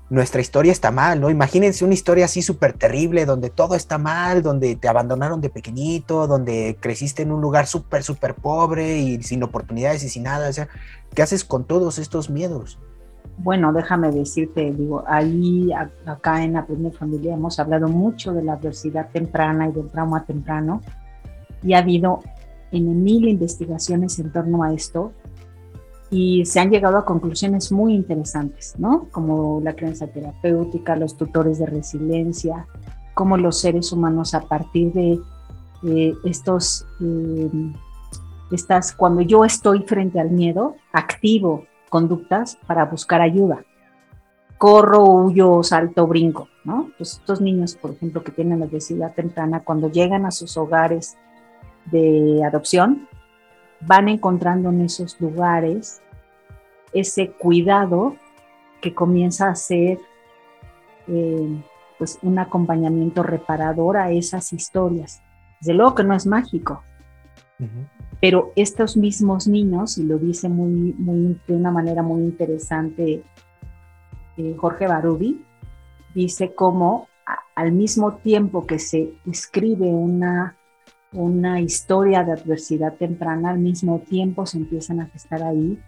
nuestra historia está mal, ¿no? Imagínense una historia así súper terrible, donde todo está mal, donde te abandonaron de pequeñito, donde creciste en un lugar súper, súper pobre y sin oportunidades y sin nada. O sea, ¿qué haces con todos estos miedos? Bueno, déjame decirte, digo, ahí acá en primera familia hemos hablado mucho de la adversidad temprana y del trauma temprano y ha habido en mil investigaciones en torno a esto y se han llegado a conclusiones muy interesantes, ¿no? Como la creencia terapéutica, los tutores de resiliencia, cómo los seres humanos a partir de estos, em, estas, cuando yo estoy frente al miedo, activo conductas para buscar ayuda. Corro, huyo, salto, brinco, ¿no? Pues estos niños, por ejemplo, que tienen obesidad temprana, cuando llegan a sus hogares de adopción, van encontrando en esos lugares ese cuidado que comienza a ser eh, pues un acompañamiento reparador a esas historias. Desde luego que no es mágico, pero estos mismos niños, y lo dice muy, muy, de una manera muy interesante eh, Jorge Barubi, dice cómo al mismo tiempo que se escribe una una historia de adversidad temprana, al mismo tiempo se empiezan a gestar ahí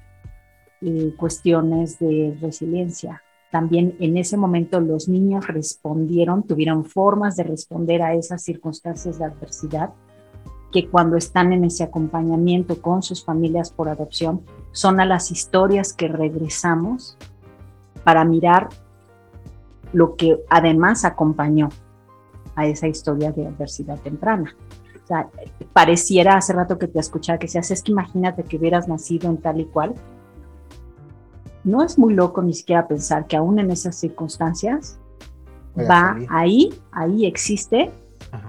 eh, cuestiones de resiliencia. También en ese momento los niños respondieron, tuvieron formas de responder a esas circunstancias de adversidad que cuando están en ese acompañamiento con sus familias por adopción son a las historias que regresamos para mirar lo que además acompañó a esa historia de adversidad temprana. O sea, pareciera hace rato que te escuchaba que decías, es que imagínate que hubieras nacido en tal y cual. No es muy loco ni siquiera pensar que aún en esas circunstancias va ahí, ahí existe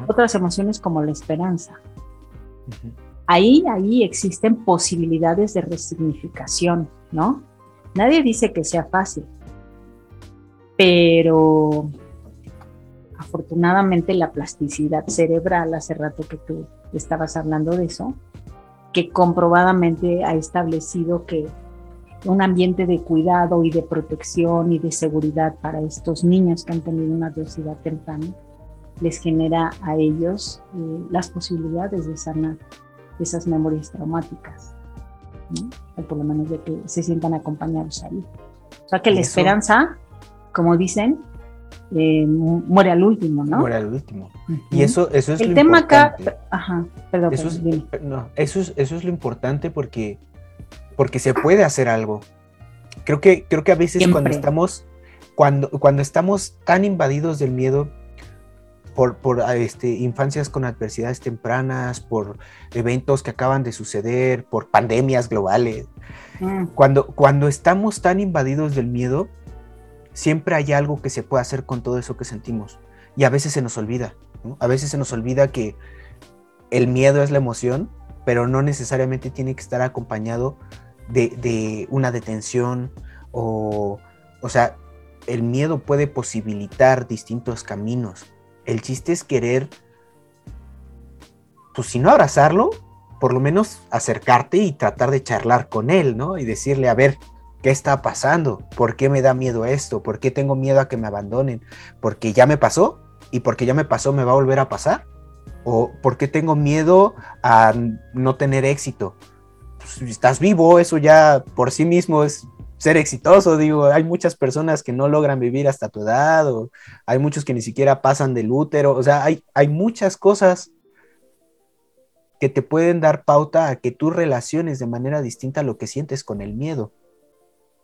otras emociones como la esperanza. Ahí, ahí existen posibilidades de resignificación, ¿no? Nadie dice que sea fácil, pero afortunadamente la plasticidad cerebral, hace rato que tú estabas hablando de eso, que comprobadamente ha establecido que un ambiente de cuidado y de protección y de seguridad para estos niños que han tenido una adversidad temprana les genera a ellos eh, las posibilidades de sanar esas memorias traumáticas, por lo menos de que se sientan acompañados ahí. O sea que la esperanza, como dicen, eh, muere al último, ¿no? Muere al último. Y eso, eso es El lo tema importante. acá, ajá, perdón, Eso es, perdón, dime. no, eso, es, eso es lo importante porque, porque se puede hacer algo. Creo que, creo que a veces cuando Siempre. estamos, cuando, cuando estamos tan invadidos del miedo por, por ah, este, infancias con adversidades tempranas, por eventos que acaban de suceder, por pandemias globales, Mm, cuando, cuando estamos tan invadidos del miedo, siempre hay algo que se puede hacer con todo eso que sentimos. Y a veces se nos olvida. ¿no? A veces se nos olvida que el miedo es la emoción, pero no necesariamente tiene que estar acompañado de, de una detención o, o sea, el miedo puede posibilitar distintos caminos. El chiste es querer, pues si no abrazarlo, por lo menos acercarte y tratar de charlar con él, ¿no? Y decirle, a ver, ¿qué está pasando? ¿Por qué me da miedo esto? ¿Por qué tengo miedo a que me abandonen? ¿Porque ya me pasó? ¿Y porque ya me pasó me va a volver a pasar? ¿O por qué tengo miedo a no tener éxito? Pues, estás vivo, eso ya por sí mismo es ser exitoso, digo, hay muchas personas que no logran vivir hasta tu edad, o hay muchos que ni siquiera pasan del útero, o sea, hay, hay muchas cosas que te pueden dar pauta a que tú relaciones de manera distinta lo que sientes con el miedo.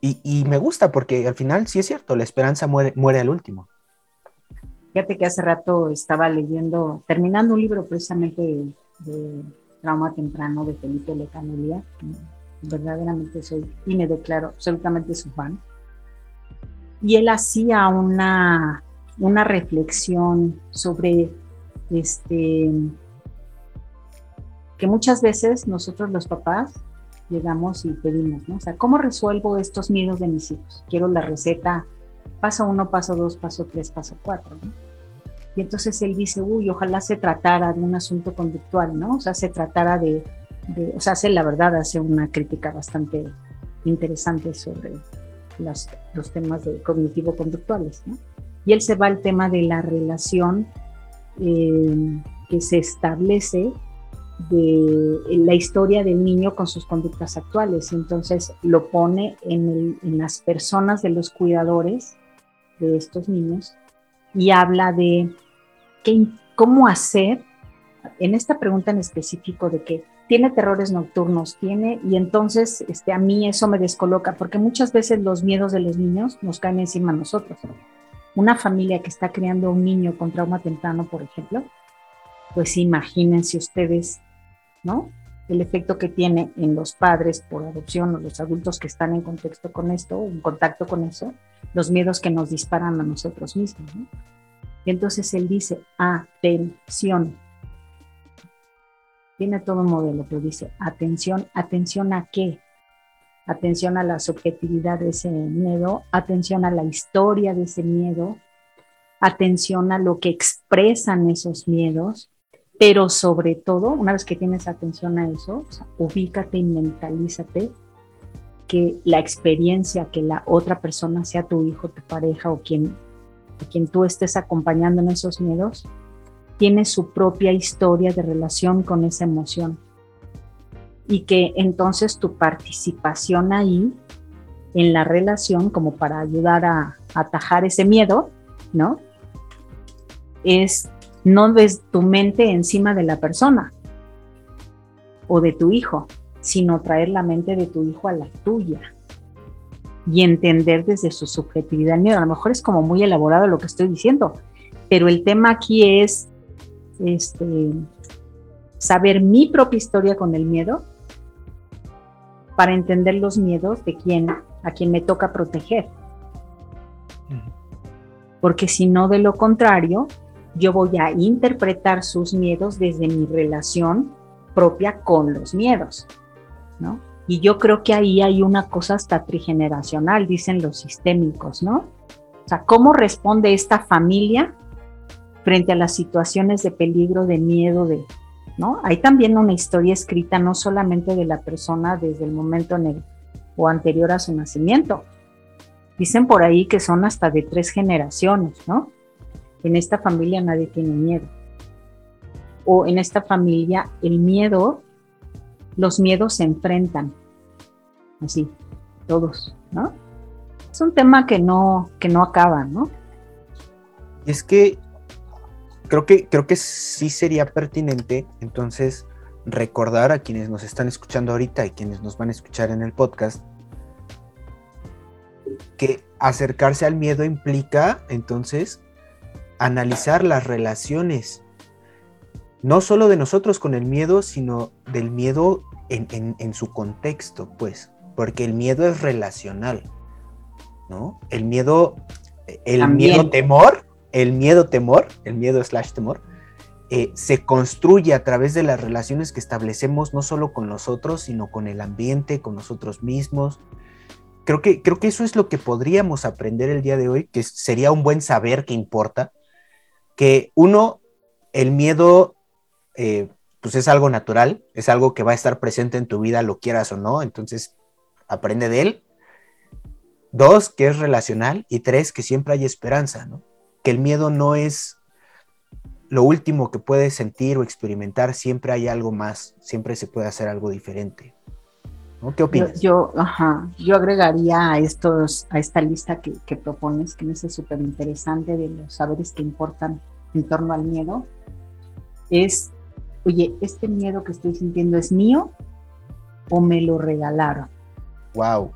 Y, me gusta porque al final sí es cierto, la esperanza muere, muere al último. Fíjate que hace rato estaba leyendo, terminando un libro precisamente de, trauma temprano de Felipe Lecanelia. Verdaderamente soy y me declaro absolutamente su fan. Y él hacía una, una reflexión sobre este que muchas veces nosotros los papás llegamos y pedimos, ¿no? O sea, ¿cómo resuelvo estos miedos de mis hijos? Quiero la receta paso uno, paso dos, paso tres, paso cuatro, ¿no? Y entonces él dice, uy, ojalá se tratara de un asunto conductual, ¿no? O sea, se tratara de, o sea, hace la verdad, hace una crítica bastante interesante sobre los temas de cognitivo-conductuales, ¿no? Y él se va al tema de la relación eh, que se establece de la historia del niño con sus conductas actuales. Entonces lo pone en, las personas de los cuidadores de estos niños y habla de qué, cómo hacer, en esta pregunta en específico de que tiene terrores nocturnos, tiene, y entonces este, a mí eso me descoloca, porque muchas veces los miedos de los niños nos caen encima a nosotros. Una familia que está criando un niño con trauma temprano, por ejemplo, pues imagínense ustedes ¿no? El efecto que tiene en los padres por adopción o los adultos que están en contexto con esto, en contacto con eso, los miedos que nos disparan a nosotros mismos, Y entonces él dice, atención. Tiene todo un modelo, pero dice, atención, atención a qué? Atención a la subjetividad de ese miedo, atención a la historia de ese miedo, atención a lo que expresan esos miedos, pero sobre todo, una vez que tienes atención a eso, ubícate y mentalízate que la experiencia que la otra persona, sea tu hijo, tu pareja o quien, quien tú estés acompañando en esos miedos, tiene su propia historia de relación con esa emoción. Y que entonces tu participación ahí en la relación, como para ayudar a, atajar ese miedo, ¿no? Es no ves tu mente encima de la persona o de tu hijo, sino traer la mente de tu hijo a la tuya y entender desde su subjetividad el miedo. A lo mejor es como muy elaborado lo que estoy diciendo, pero el tema aquí es este, saber mi propia historia con el miedo para entender los miedos de quien a quien me toca proteger. Porque si no, de lo contrario, yo voy a interpretar sus miedos desde mi relación propia con los miedos, ¿no? Y yo creo que ahí hay una cosa hasta trigeneracional, dicen los sistémicos, ¿no? O sea, ¿cómo responde esta familia frente a las situaciones de peligro, de miedo, de, ¿no? Hay también una historia escrita no solamente de la persona desde el momento en el, o anterior a su nacimiento. Dicen por ahí que son hasta de tres generaciones, ¿no? en esta familia nadie tiene miedo. O en esta familia el miedo, los miedos se enfrentan. Así, todos, ¿no? Es un tema que no, que no acaba, ¿no? Es que creo que creo que sí sería pertinente entonces recordar a quienes nos están escuchando ahorita y quienes nos van a escuchar en el podcast que acercarse al miedo implica entonces analizar las relaciones, no solo de nosotros con el miedo, sino del miedo en, su contexto, pues, porque el miedo es relacional, ¿no? El miedo, el miedo temor, el miedo temor, el miedo slash temor, eh, se construye a través de las relaciones que establecemos no solo con nosotros, sino con el ambiente, con nosotros mismos. Creo que, creo que eso es lo que podríamos aprender el día de hoy, que sería un buen saber que importa, que uno, el miedo, eh, pues es algo natural, es algo que va a estar presente en tu vida, lo quieras o no, entonces aprende de él. Dos, que es relacional. Y tres, que siempre hay esperanza, ¿no? Que el miedo no es lo último que puedes sentir o experimentar, siempre hay algo más, siempre se puede hacer algo diferente. ¿Qué opinas? Yo, yo agregaría a, estos, a esta lista que, que propones, que me hace súper interesante de los saberes que importan en torno al miedo es, oye, ¿este miedo que estoy sintiendo es mío o me lo regalaron? Wow.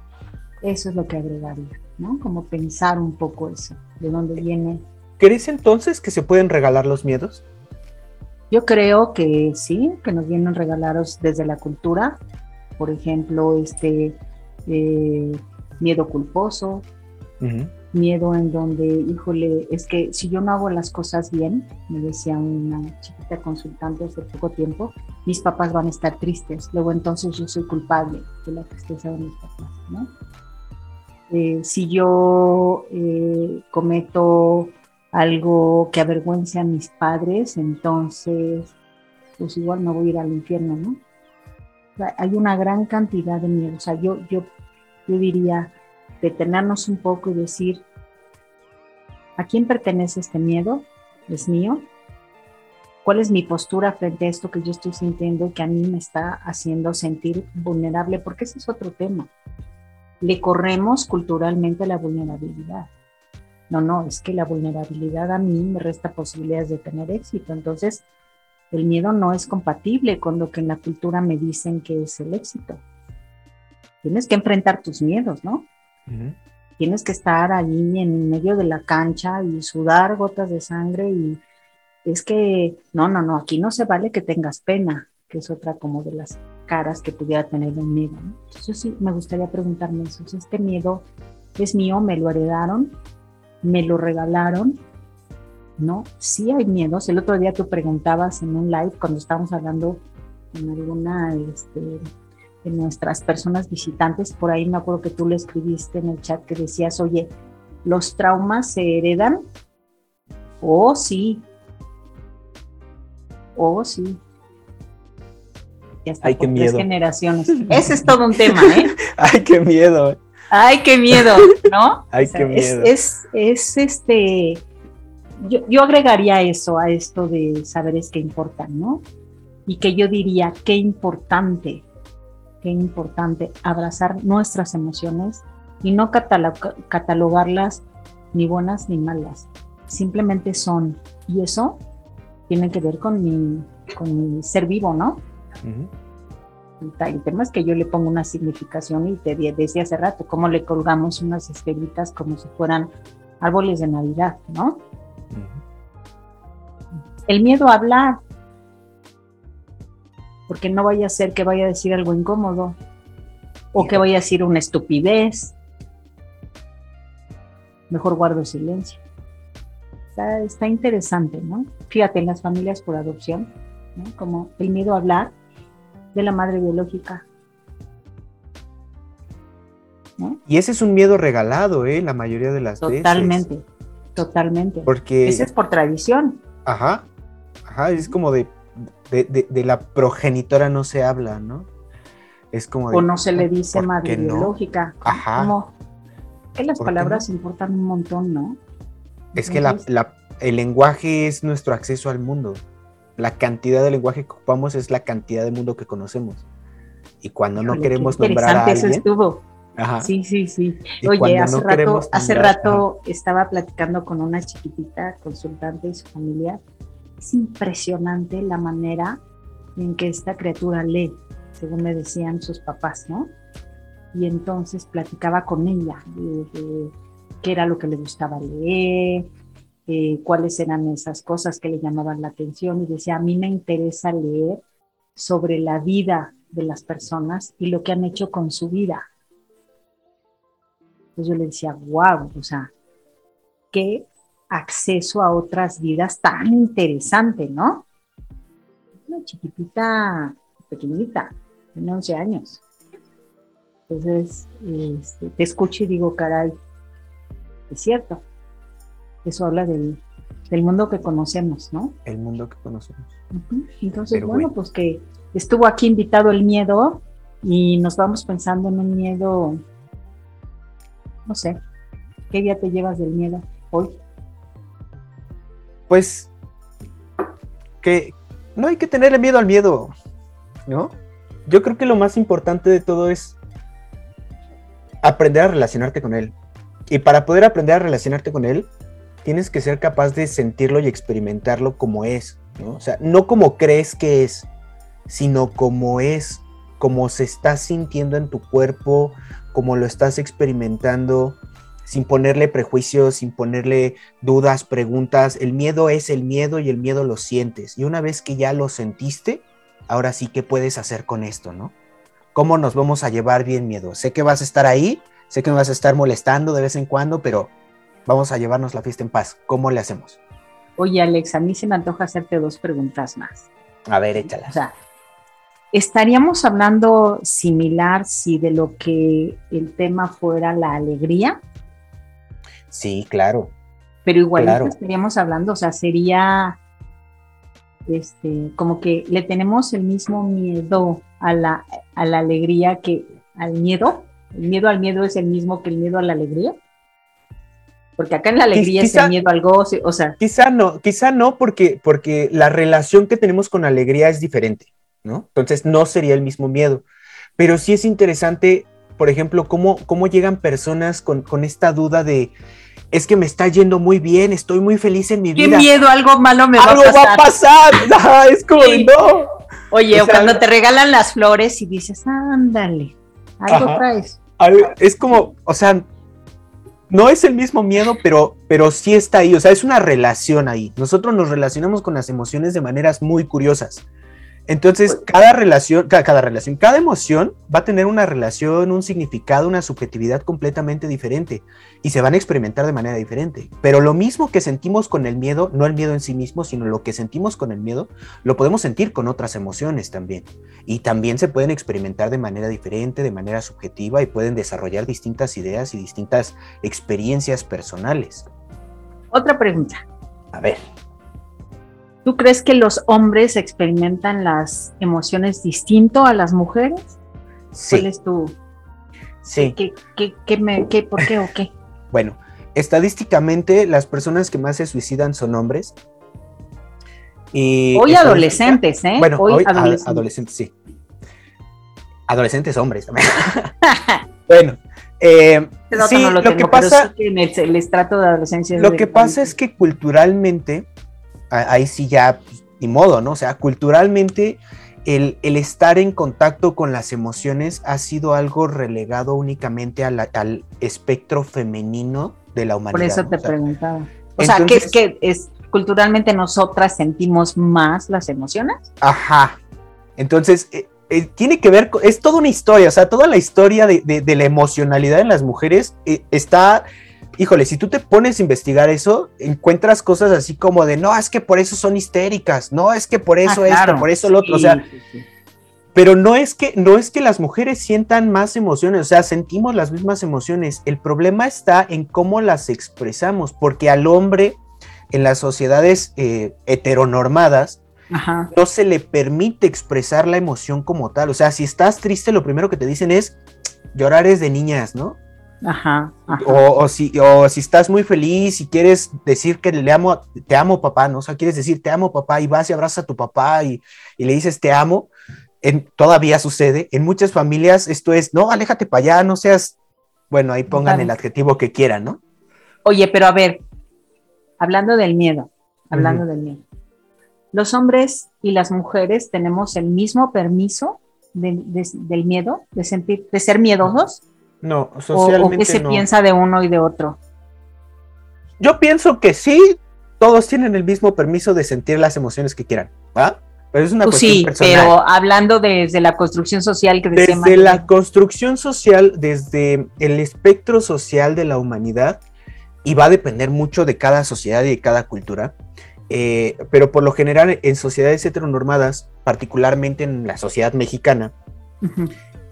Eso es lo que agregaría, ¿no? Como pensar un poco eso, de dónde viene. ¿Crees entonces que se pueden regalar los miedos? Yo creo que sí, que nos vienen regalados desde la cultura, por ejemplo, este eh, miedo culposo, miedo en donde, híjole, es que si yo no hago las cosas bien, me decía una chiquita consultante hace poco tiempo, mis papás van a estar tristes, luego entonces yo soy culpable de la tristeza de mis papás, ¿no? Eh, si yo eh, cometo algo que avergüence a mis padres, entonces pues igual me voy a ir al infierno, ¿no? hay una gran cantidad de miedo. O sea, yo, yo, yo diría detenernos un poco y decir, ¿a quién pertenece este miedo? ¿Es mío? ¿Cuál es mi postura frente a esto que yo estoy sintiendo que a mí me está haciendo sentir vulnerable? Porque ese es otro tema. Le corremos culturalmente la vulnerabilidad. No, no, es que la vulnerabilidad a mí me resta posibilidades de tener éxito. Entonces, el miedo no es compatible con lo que en la cultura me dicen que es el éxito. Tienes que enfrentar tus miedos, ¿no? Tienes que estar allí en medio de la cancha y sudar gotas de sangre y es que, no, no, no, aquí no se vale que tengas pena, que es otra como de las caras que pudiera tener el miedo. ¿no? Entonces sí, me gustaría preguntarme eso. ¿Este miedo es mío? ¿Me lo heredaron? ¿Me lo regalaron? ¿no? Sí hay miedos. El otro día tú preguntabas en un live cuando estábamos hablando con alguna este, de nuestras personas visitantes, por ahí me acuerdo que tú le escribiste en el chat que decías, oye, ¿los traumas se heredan? Oh, sí. Oh, sí. Ya está, Ay, qué miedo. generaciones. Ese es todo un tema, ¿eh? Ay, qué miedo. Ay, qué miedo, ¿no? Ay, qué miedo. Es, es, es este yo, agregaría eso a esto de saberes que importan, ¿no? Y que yo diría, qué importante, qué importante abrazar nuestras emociones y no catalogarlas ni buenas ni malas, simplemente son. Y eso tiene que ver con mi, con mi ser vivo, ¿no? El tema es que yo le pongo una significación y te decía hace rato, cómo le colgamos unas esferitas como si fueran árboles de Navidad, ¿no? El miedo a hablar, porque no vaya a ser que vaya a decir algo incómodo o que vaya a decir una estupidez. Mejor guardo silencio. Está, interesante, ¿no? Fíjate, en las familias por adopción, como el miedo a hablar de la madre biológica. Y ese es un miedo regalado, ¿eh? La mayoría de las veces. Totalmente. Totalmente. Porque... Ese es por tradición. Ajá, ajá, es como de, de, la progenitora no se habla, ¿no? Es como O no se le dice madre biológica. Ajá. Como que las palabras importan un montón, ¿no? Es que la, el lenguaje es nuestro acceso al mundo. La cantidad de lenguaje que ocupamos es la cantidad de mundo que conocemos. Y cuando no queremos nombrar a alguien... Eso estuvo. Sí, sí, sí. Oye, hace rato, hace rato estaba platicando con una chiquitita consultante y su familia. Es impresionante la manera en que esta criatura lee, según me decían sus papás, ¿no? Y entonces platicaba con ella de, qué era lo que le gustaba leer, eh, cuáles eran esas cosas que le llamaban la atención y decía, a mí me interesa leer sobre la vida de las personas y lo que han hecho con su vida entonces yo le decía, wow, o sea, qué acceso a otras vidas tan interesante, ¿no? Una chiquitita, pequeñita, tiene 11 años. Entonces, este, te escucho y digo, caray, es cierto. Eso habla del, mundo que conocemos, ¿no? El mundo que conocemos. Entonces, bueno, pues que estuvo aquí invitado el miedo y nos vamos pensando en un miedo no sé, ¿qué día te llevas del miedo hoy? Pues que no hay que tenerle miedo al miedo, ¿no? Yo creo que lo más importante de todo es aprender a relacionarte con él. Y para poder aprender a relacionarte con él, tienes que ser capaz de sentirlo y experimentarlo como es, ¿no? O sea, no como crees que es, sino como es. como se está sintiendo en tu cuerpo, como lo estás experimentando, sin ponerle prejuicios, sin ponerle dudas, preguntas. El miedo es el miedo y el miedo lo sientes. Y una vez que ya lo sentiste, ahora sí, ¿qué puedes hacer con esto, no? ¿Cómo nos vamos a llevar bien miedo? Sé que vas a estar ahí, sé que me vas a estar molestando de vez en cuando, pero vamos a llevarnos la fiesta en paz. ¿Cómo le hacemos? Oye, Alex, a mí se me antoja hacerte dos preguntas más. A ver, échalas. O sea, ¿estaríamos hablando similar si de lo que el tema fuera la alegría? Sí, claro. Pero igual estaríamos hablando, o sea, sería este, como que le tenemos el mismo miedo a la, a la alegría que al miedo. El miedo al miedo es el mismo que el miedo a la alegría. Porque acá en la alegría es el miedo al goce, o sea. Quizá no, quizá no, porque, porque la relación que tenemos con la alegría es diferente, ¿no? Entonces no sería el mismo miedo. Pero sí es interesante, por ejemplo, cómo, cómo llegan personas con, con esta duda de, es que me está yendo muy bien, estoy muy feliz en mi vida. Qué miedo, algo malo me va a pasar. Algo va a pasar, es como, no. Oye, cuando te regalan las flores y dices, ándale, algo traes. Es como, o sea, no es el mismo miedo, pero, pero sí está ahí, o sea, es una relación ahí. Nosotros nos relacionamos con las emociones de maneras muy curiosas. Entonces, pues cada relación, cada, relación, cada emoción va a tener una relación, un significado, una subjetividad completamente diferente y se van a experimentar de manera diferente. Pero lo mismo que sentimos con el miedo, no el miedo en sí mismo, sino lo que sentimos con el miedo, lo podemos sentir con otras emociones también. Y también se pueden experimentar de manera diferente, de manera subjetiva y pueden desarrollar distintas ideas y distintas experiencias personales. Otra pregunta. A ver. ¿Tú crees que los hombres experimentan las emociones distinto a las mujeres? Sí. ¿Cuál es tu... Sí. ¿Qué, qué, qué, me, qué por qué o qué? Bueno, estadísticamente las personas que más se suicidan son hombres. Y hoy adolescentes, ¿eh? Bueno, hoy, adolescentes. sí. Adolescentes hombres también. bueno, eh, sí, lo, que pasa, en el, estrato de adolescencia. Lo que pasa es que culturalmente ahí sí ya, pues, ni modo, ¿no? O sea, culturalmente el, estar en contacto con las emociones ha sido algo relegado únicamente al espectro femenino de la humanidad. Por eso te preguntaba. O sea, ¿qué es que es culturalmente nosotras sentimos más las emociones? Ajá. Entonces, eh, eh, tiene que ver, es toda una historia, o sea, toda la historia de, la emocionalidad en las mujeres eh, está híjole, si tú te pones a investigar eso, encuentras cosas así como de, no, es que por eso son histéricas, no, es que por eso ah, esto, por eso lo otro, o sea, pero no es que no es que las mujeres sientan más emociones, o sea, sentimos las mismas emociones. El problema está en cómo las expresamos, porque al hombre en las sociedades eh, heteronormadas no se le permite expresar la emoción como tal. O sea, si estás triste, lo primero que te dicen es llorar es de niñas, ¿no? Ajá, O, si, o si estás muy feliz y quieres decir que le amo, te amo papá, ¿no? O sea, quieres decir te amo papá y vas y abrazas a tu papá y, le dices te amo, en, todavía sucede. En muchas familias esto es, no, aléjate para allá, no seas, bueno, ahí pongan el adjetivo que quieran, ¿no? Oye, pero a ver, hablando del miedo, hablando del miedo. Los hombres y las mujeres tenemos el mismo permiso del miedo, de sentir, de ser miedosos. No, socialmente. ¿O, qué se piensa de uno y de otro? Yo pienso que sí, todos tienen el mismo permiso de sentir las emociones que quieran, ¿va? Pero es una pues sí, pero hablando desde la construcción social que Desde la construcción social, desde el espectro social de la humanidad, y va a depender mucho de cada sociedad y de cada cultura, eh, pero por lo general en sociedades heteronormadas, particularmente en la sociedad mexicana,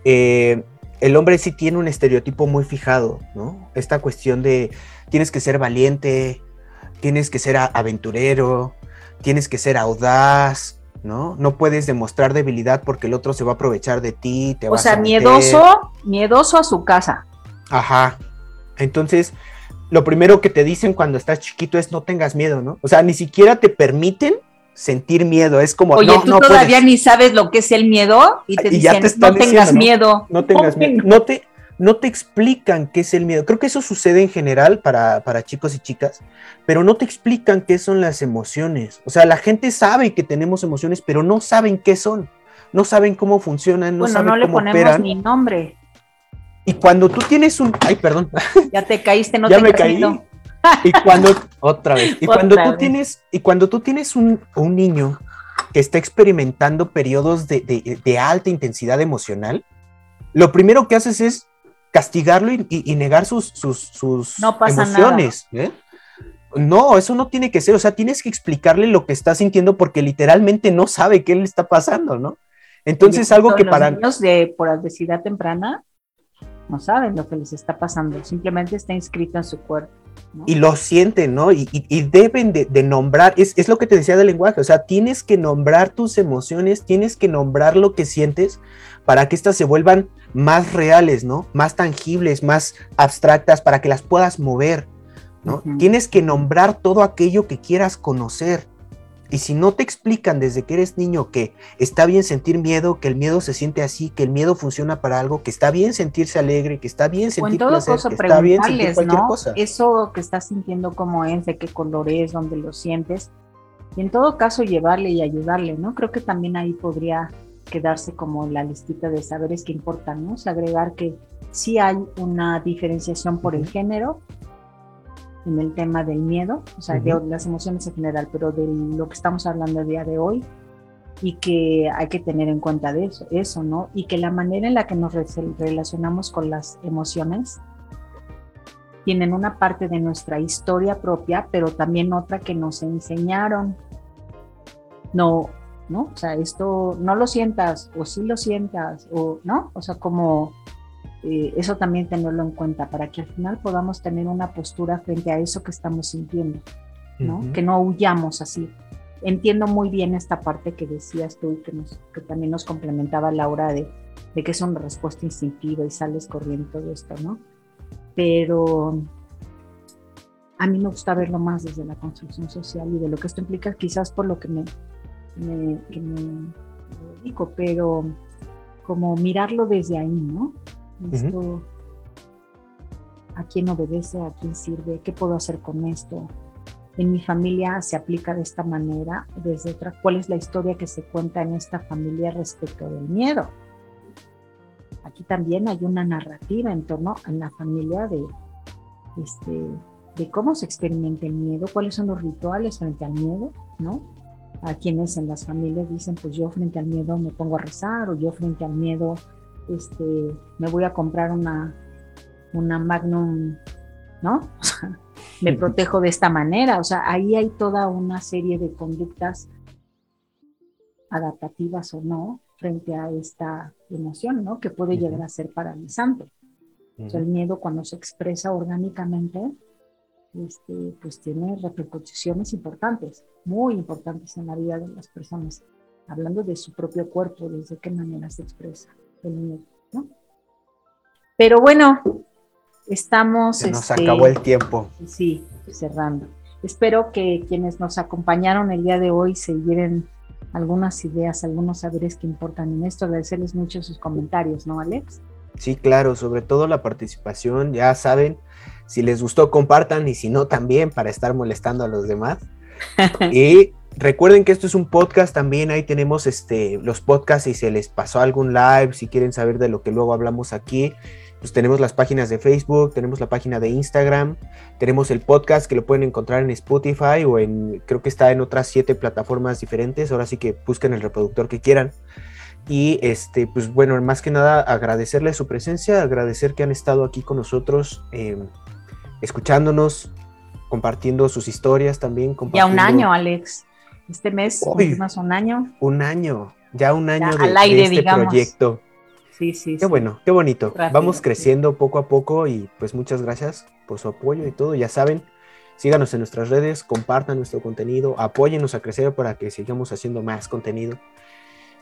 eh, el hombre sí tiene un estereotipo muy fijado, ¿no? Esta cuestión de tienes que ser valiente, tienes que ser aventurero, tienes que ser audaz, ¿no? No puedes demostrar debilidad porque el otro se va a aprovechar de ti, te o sea, miedoso, miedoso a su casa. Ajá. Entonces, lo primero que te dicen cuando estás chiquito es no tengas miedo, ¿no? O sea, ni siquiera te permiten sentir miedo. Es como. Oye, tú todavía ni sabes lo que es el miedo y te dicen, no tengas miedo. No, tengas miedo. No te, no te explican qué es el miedo. Creo que eso sucede en general para, para chicos y chicas, pero no te explican qué son las emociones. O sea, la gente sabe que tenemos emociones, pero no saben qué son. no saben cómo funcionan, no bueno, saben no le cómo ponemos operan. ni nombre. Y cuando tú tienes un, ay, perdón, Ya te caíste, no ya te me caí. Y cuando, otra vez, y Otra cuando tú vez. tienes, y cuando tú tienes un, un niño que está experimentando periodos de, de- de alta intensidad emocional, lo primero que haces es castigarlo y, y- y negar sus, sus, sus No pasa emociones. ¿eh? No, eso no tiene que ser, o sea, tienes que explicarle lo que está sintiendo porque literalmente no sabe qué le está pasando, ¿no? Entonces, algo que los para... niños de por adversidad temprana no saben lo que les está pasando, simplemente está inscrito en su cuerpo. ¿No? y lo sienten, ¿no? Y, y- y deben de, de nombrar, es, es lo que te decía del lenguaje, o sea, tienes que nombrar tus emociones, tienes que nombrar lo que sientes para que éstas se vuelvan más reales, ¿no? Más tangibles, más abstractas, para que las puedas mover, ¿no? Tienes que nombrar todo aquello que quieras conocer. Y si no te explican desde que eres niño que está bien sentir miedo, que el miedo se siente así, que el miedo funciona para algo, que está bien sentirse alegre, que está bien o en sentir todo placer, caso que está bien sentir cualquier ¿no? cosa. Eso que estás sintiendo cómo es, de qué color es, dónde lo sientes. Y en todo caso llevarle y ayudarle, ¿no? Creo que también ahí podría quedarse como la listita de saberes que importan, ¿no? O sea, agregar que sí hay una diferenciación por el género en el tema del miedo, o sea, de Ujú. las emociones en general, pero de lo que estamos hablando el día de hoy y que hay que tener en cuenta de eso, eso, ¿no? Y que la manera en la que nos re- relacionamos con las emociones tienen una parte de nuestra historia propia, pero también otra que nos enseñaron. No, ¿no? O sea, esto no lo sientas o sí lo sientas o no, o sea, como eh, eso también tenerlo en cuenta para que al final podamos tener una postura frente a eso que estamos sintiendo, ¿no? Ujú. Que no huyamos así. Entiendo muy bien esta parte que decías tú y que, nos, que también nos complementaba Laura de, de que es una respuesta instintiva y sales corriendo todo esto, ¿no? Pero a mí me gusta verlo más desde la construcción social y de lo que esto implica, quizás por lo que me, me, que me dedico, pero como mirarlo desde ahí, ¿no? ¿A quién obedece? ¿A quién sirve? ¿Qué puedo hacer con esto? En mi familia se aplica de esta manera, desde otra, ¿cuál es la historia que se cuenta en esta familia respecto del miedo? Aquí también hay una narrativa en torno a la familia de, este, de cómo se experimenta el miedo, cuáles son los rituales frente al miedo, ¿no? A quienes en las familias dicen, pues yo frente al miedo me pongo a rezar, o yo frente al miedo este, me voy a comprar una, una Magnum, ¿no? O sea, me protejo de esta manera. O sea, ahí hay toda una serie de conductas adaptativas o no frente a esta emoción, ¿no? Que puede llegar a ser paralizante. O sea, el miedo cuando se expresa orgánicamente, este, pues tiene repercusiones importantes, muy importantes en la vida de las personas, hablando de su propio cuerpo, desde qué manera se expresa ¿no? Pero bueno, estamos... Se nos este, acabó el tiempo. Sí, cerrando. Espero que quienes nos acompañaron el día de hoy se lleven algunas ideas, algunos saberes que importan en esto. Agradecerles mucho sus comentarios, ¿no, Alex? Sí, claro, sobre todo la participación, ya saben, si les gustó compartan y si no también para estar molestando a los demás. y recuerden que esto es un podcast también, ahí tenemos este los podcasts si se les pasó algún live, si quieren saber de lo que luego hablamos aquí, pues tenemos las páginas de Facebook, tenemos la página de Instagram, tenemos el podcast que lo pueden encontrar en Spotify o en creo que está en otras siete plataformas diferentes, ahora sí que busquen el reproductor que quieran. Y este, pues bueno, más que nada agradecerles su presencia, agradecer que han estado aquí con nosotros, eh, escuchándonos, compartiendo sus historias también. Ya un año, Alex. Este mes cumplimos un año. Un año, ya un año Ya de, al de aire, este digamos. proyecto. Sí, sí. Qué sí. bueno, qué bonito. Rápido, Vamos sí. creciendo poco a poco y pues muchas gracias por su apoyo y todo. Ya saben, síganos en nuestras redes, compartan nuestro contenido, apóyennos a crecer para que sigamos haciendo más contenido.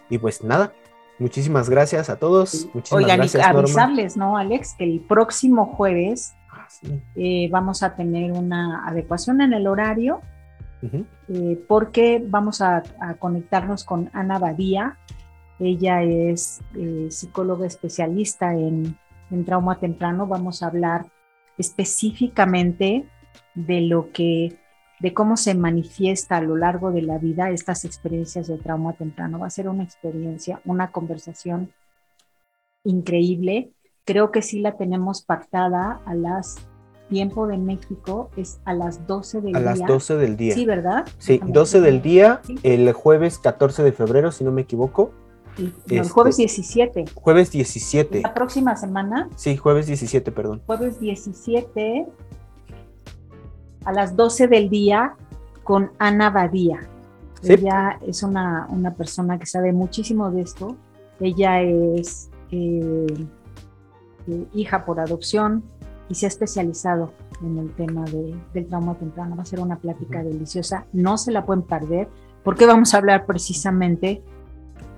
Y pues nada, muchísimas gracias a todos. Muchísimas Oigan, gracias, Norma. avisarles, ¿no, Alex? Que el próximo jueves Ah, eh, vamos a tener una adecuación en el horario Eh, porque vamos a, a conectarnos con Ana Badía. Ella es eh, psicóloga especialista en, en trauma temprano. Vamos a hablar específicamente de lo que de cómo se manifiesta a lo largo de la vida estas experiencias de trauma temprano. Va a ser una experiencia, una conversación increíble. Creo que sí la tenemos pactada a las tiempo de México es a las 12 del a día. las 12 del día. Sí, ¿verdad? Sí, A las 12 del día, Sí. el jueves 14 de febrero, si no me equivoco. Sí, no, el Este- jueves 17. Jueves 17. La próxima semana, Sí, jueves 17, perdón. jueves 17, a las 12 del día, con Ana Badía. Sí. Ella es una, una persona que sabe muchísimo de esto. Ella es eh, eh, hija por adopción y se ha especializado en el tema de- del trauma temprano. Va a ser una plática deliciosa. No se la pueden perder porque vamos a hablar precisamente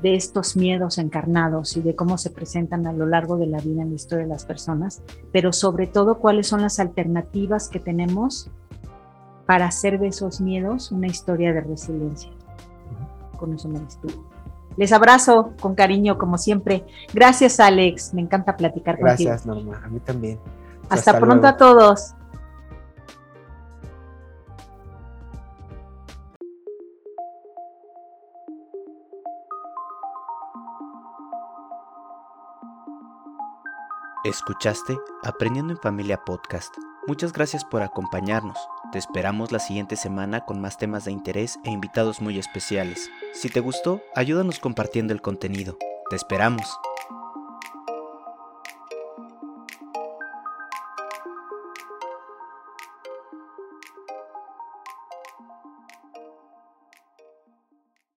de estos miedos encarnados y de cómo se presentan a lo largo de la vida en la historia de las personas, pero sobre todo cuáles son las alternativas que tenemos para hacer de esos miedos una historia de resiliencia. Con eso me despido. Les abrazo con cariño, como siempre. Gracias, Alex. Me encanta platicar contigo. Gracias, Norma. A mí también. Hasta, pronto luego. a todos. Escuchaste Aprendiendo en Familia Podcast. Muchas gracias por acompañarnos. Te esperamos la siguiente semana con más temas de interés e invitados muy especiales. Si te gustó, ayúdanos compartiendo el contenido. Te esperamos.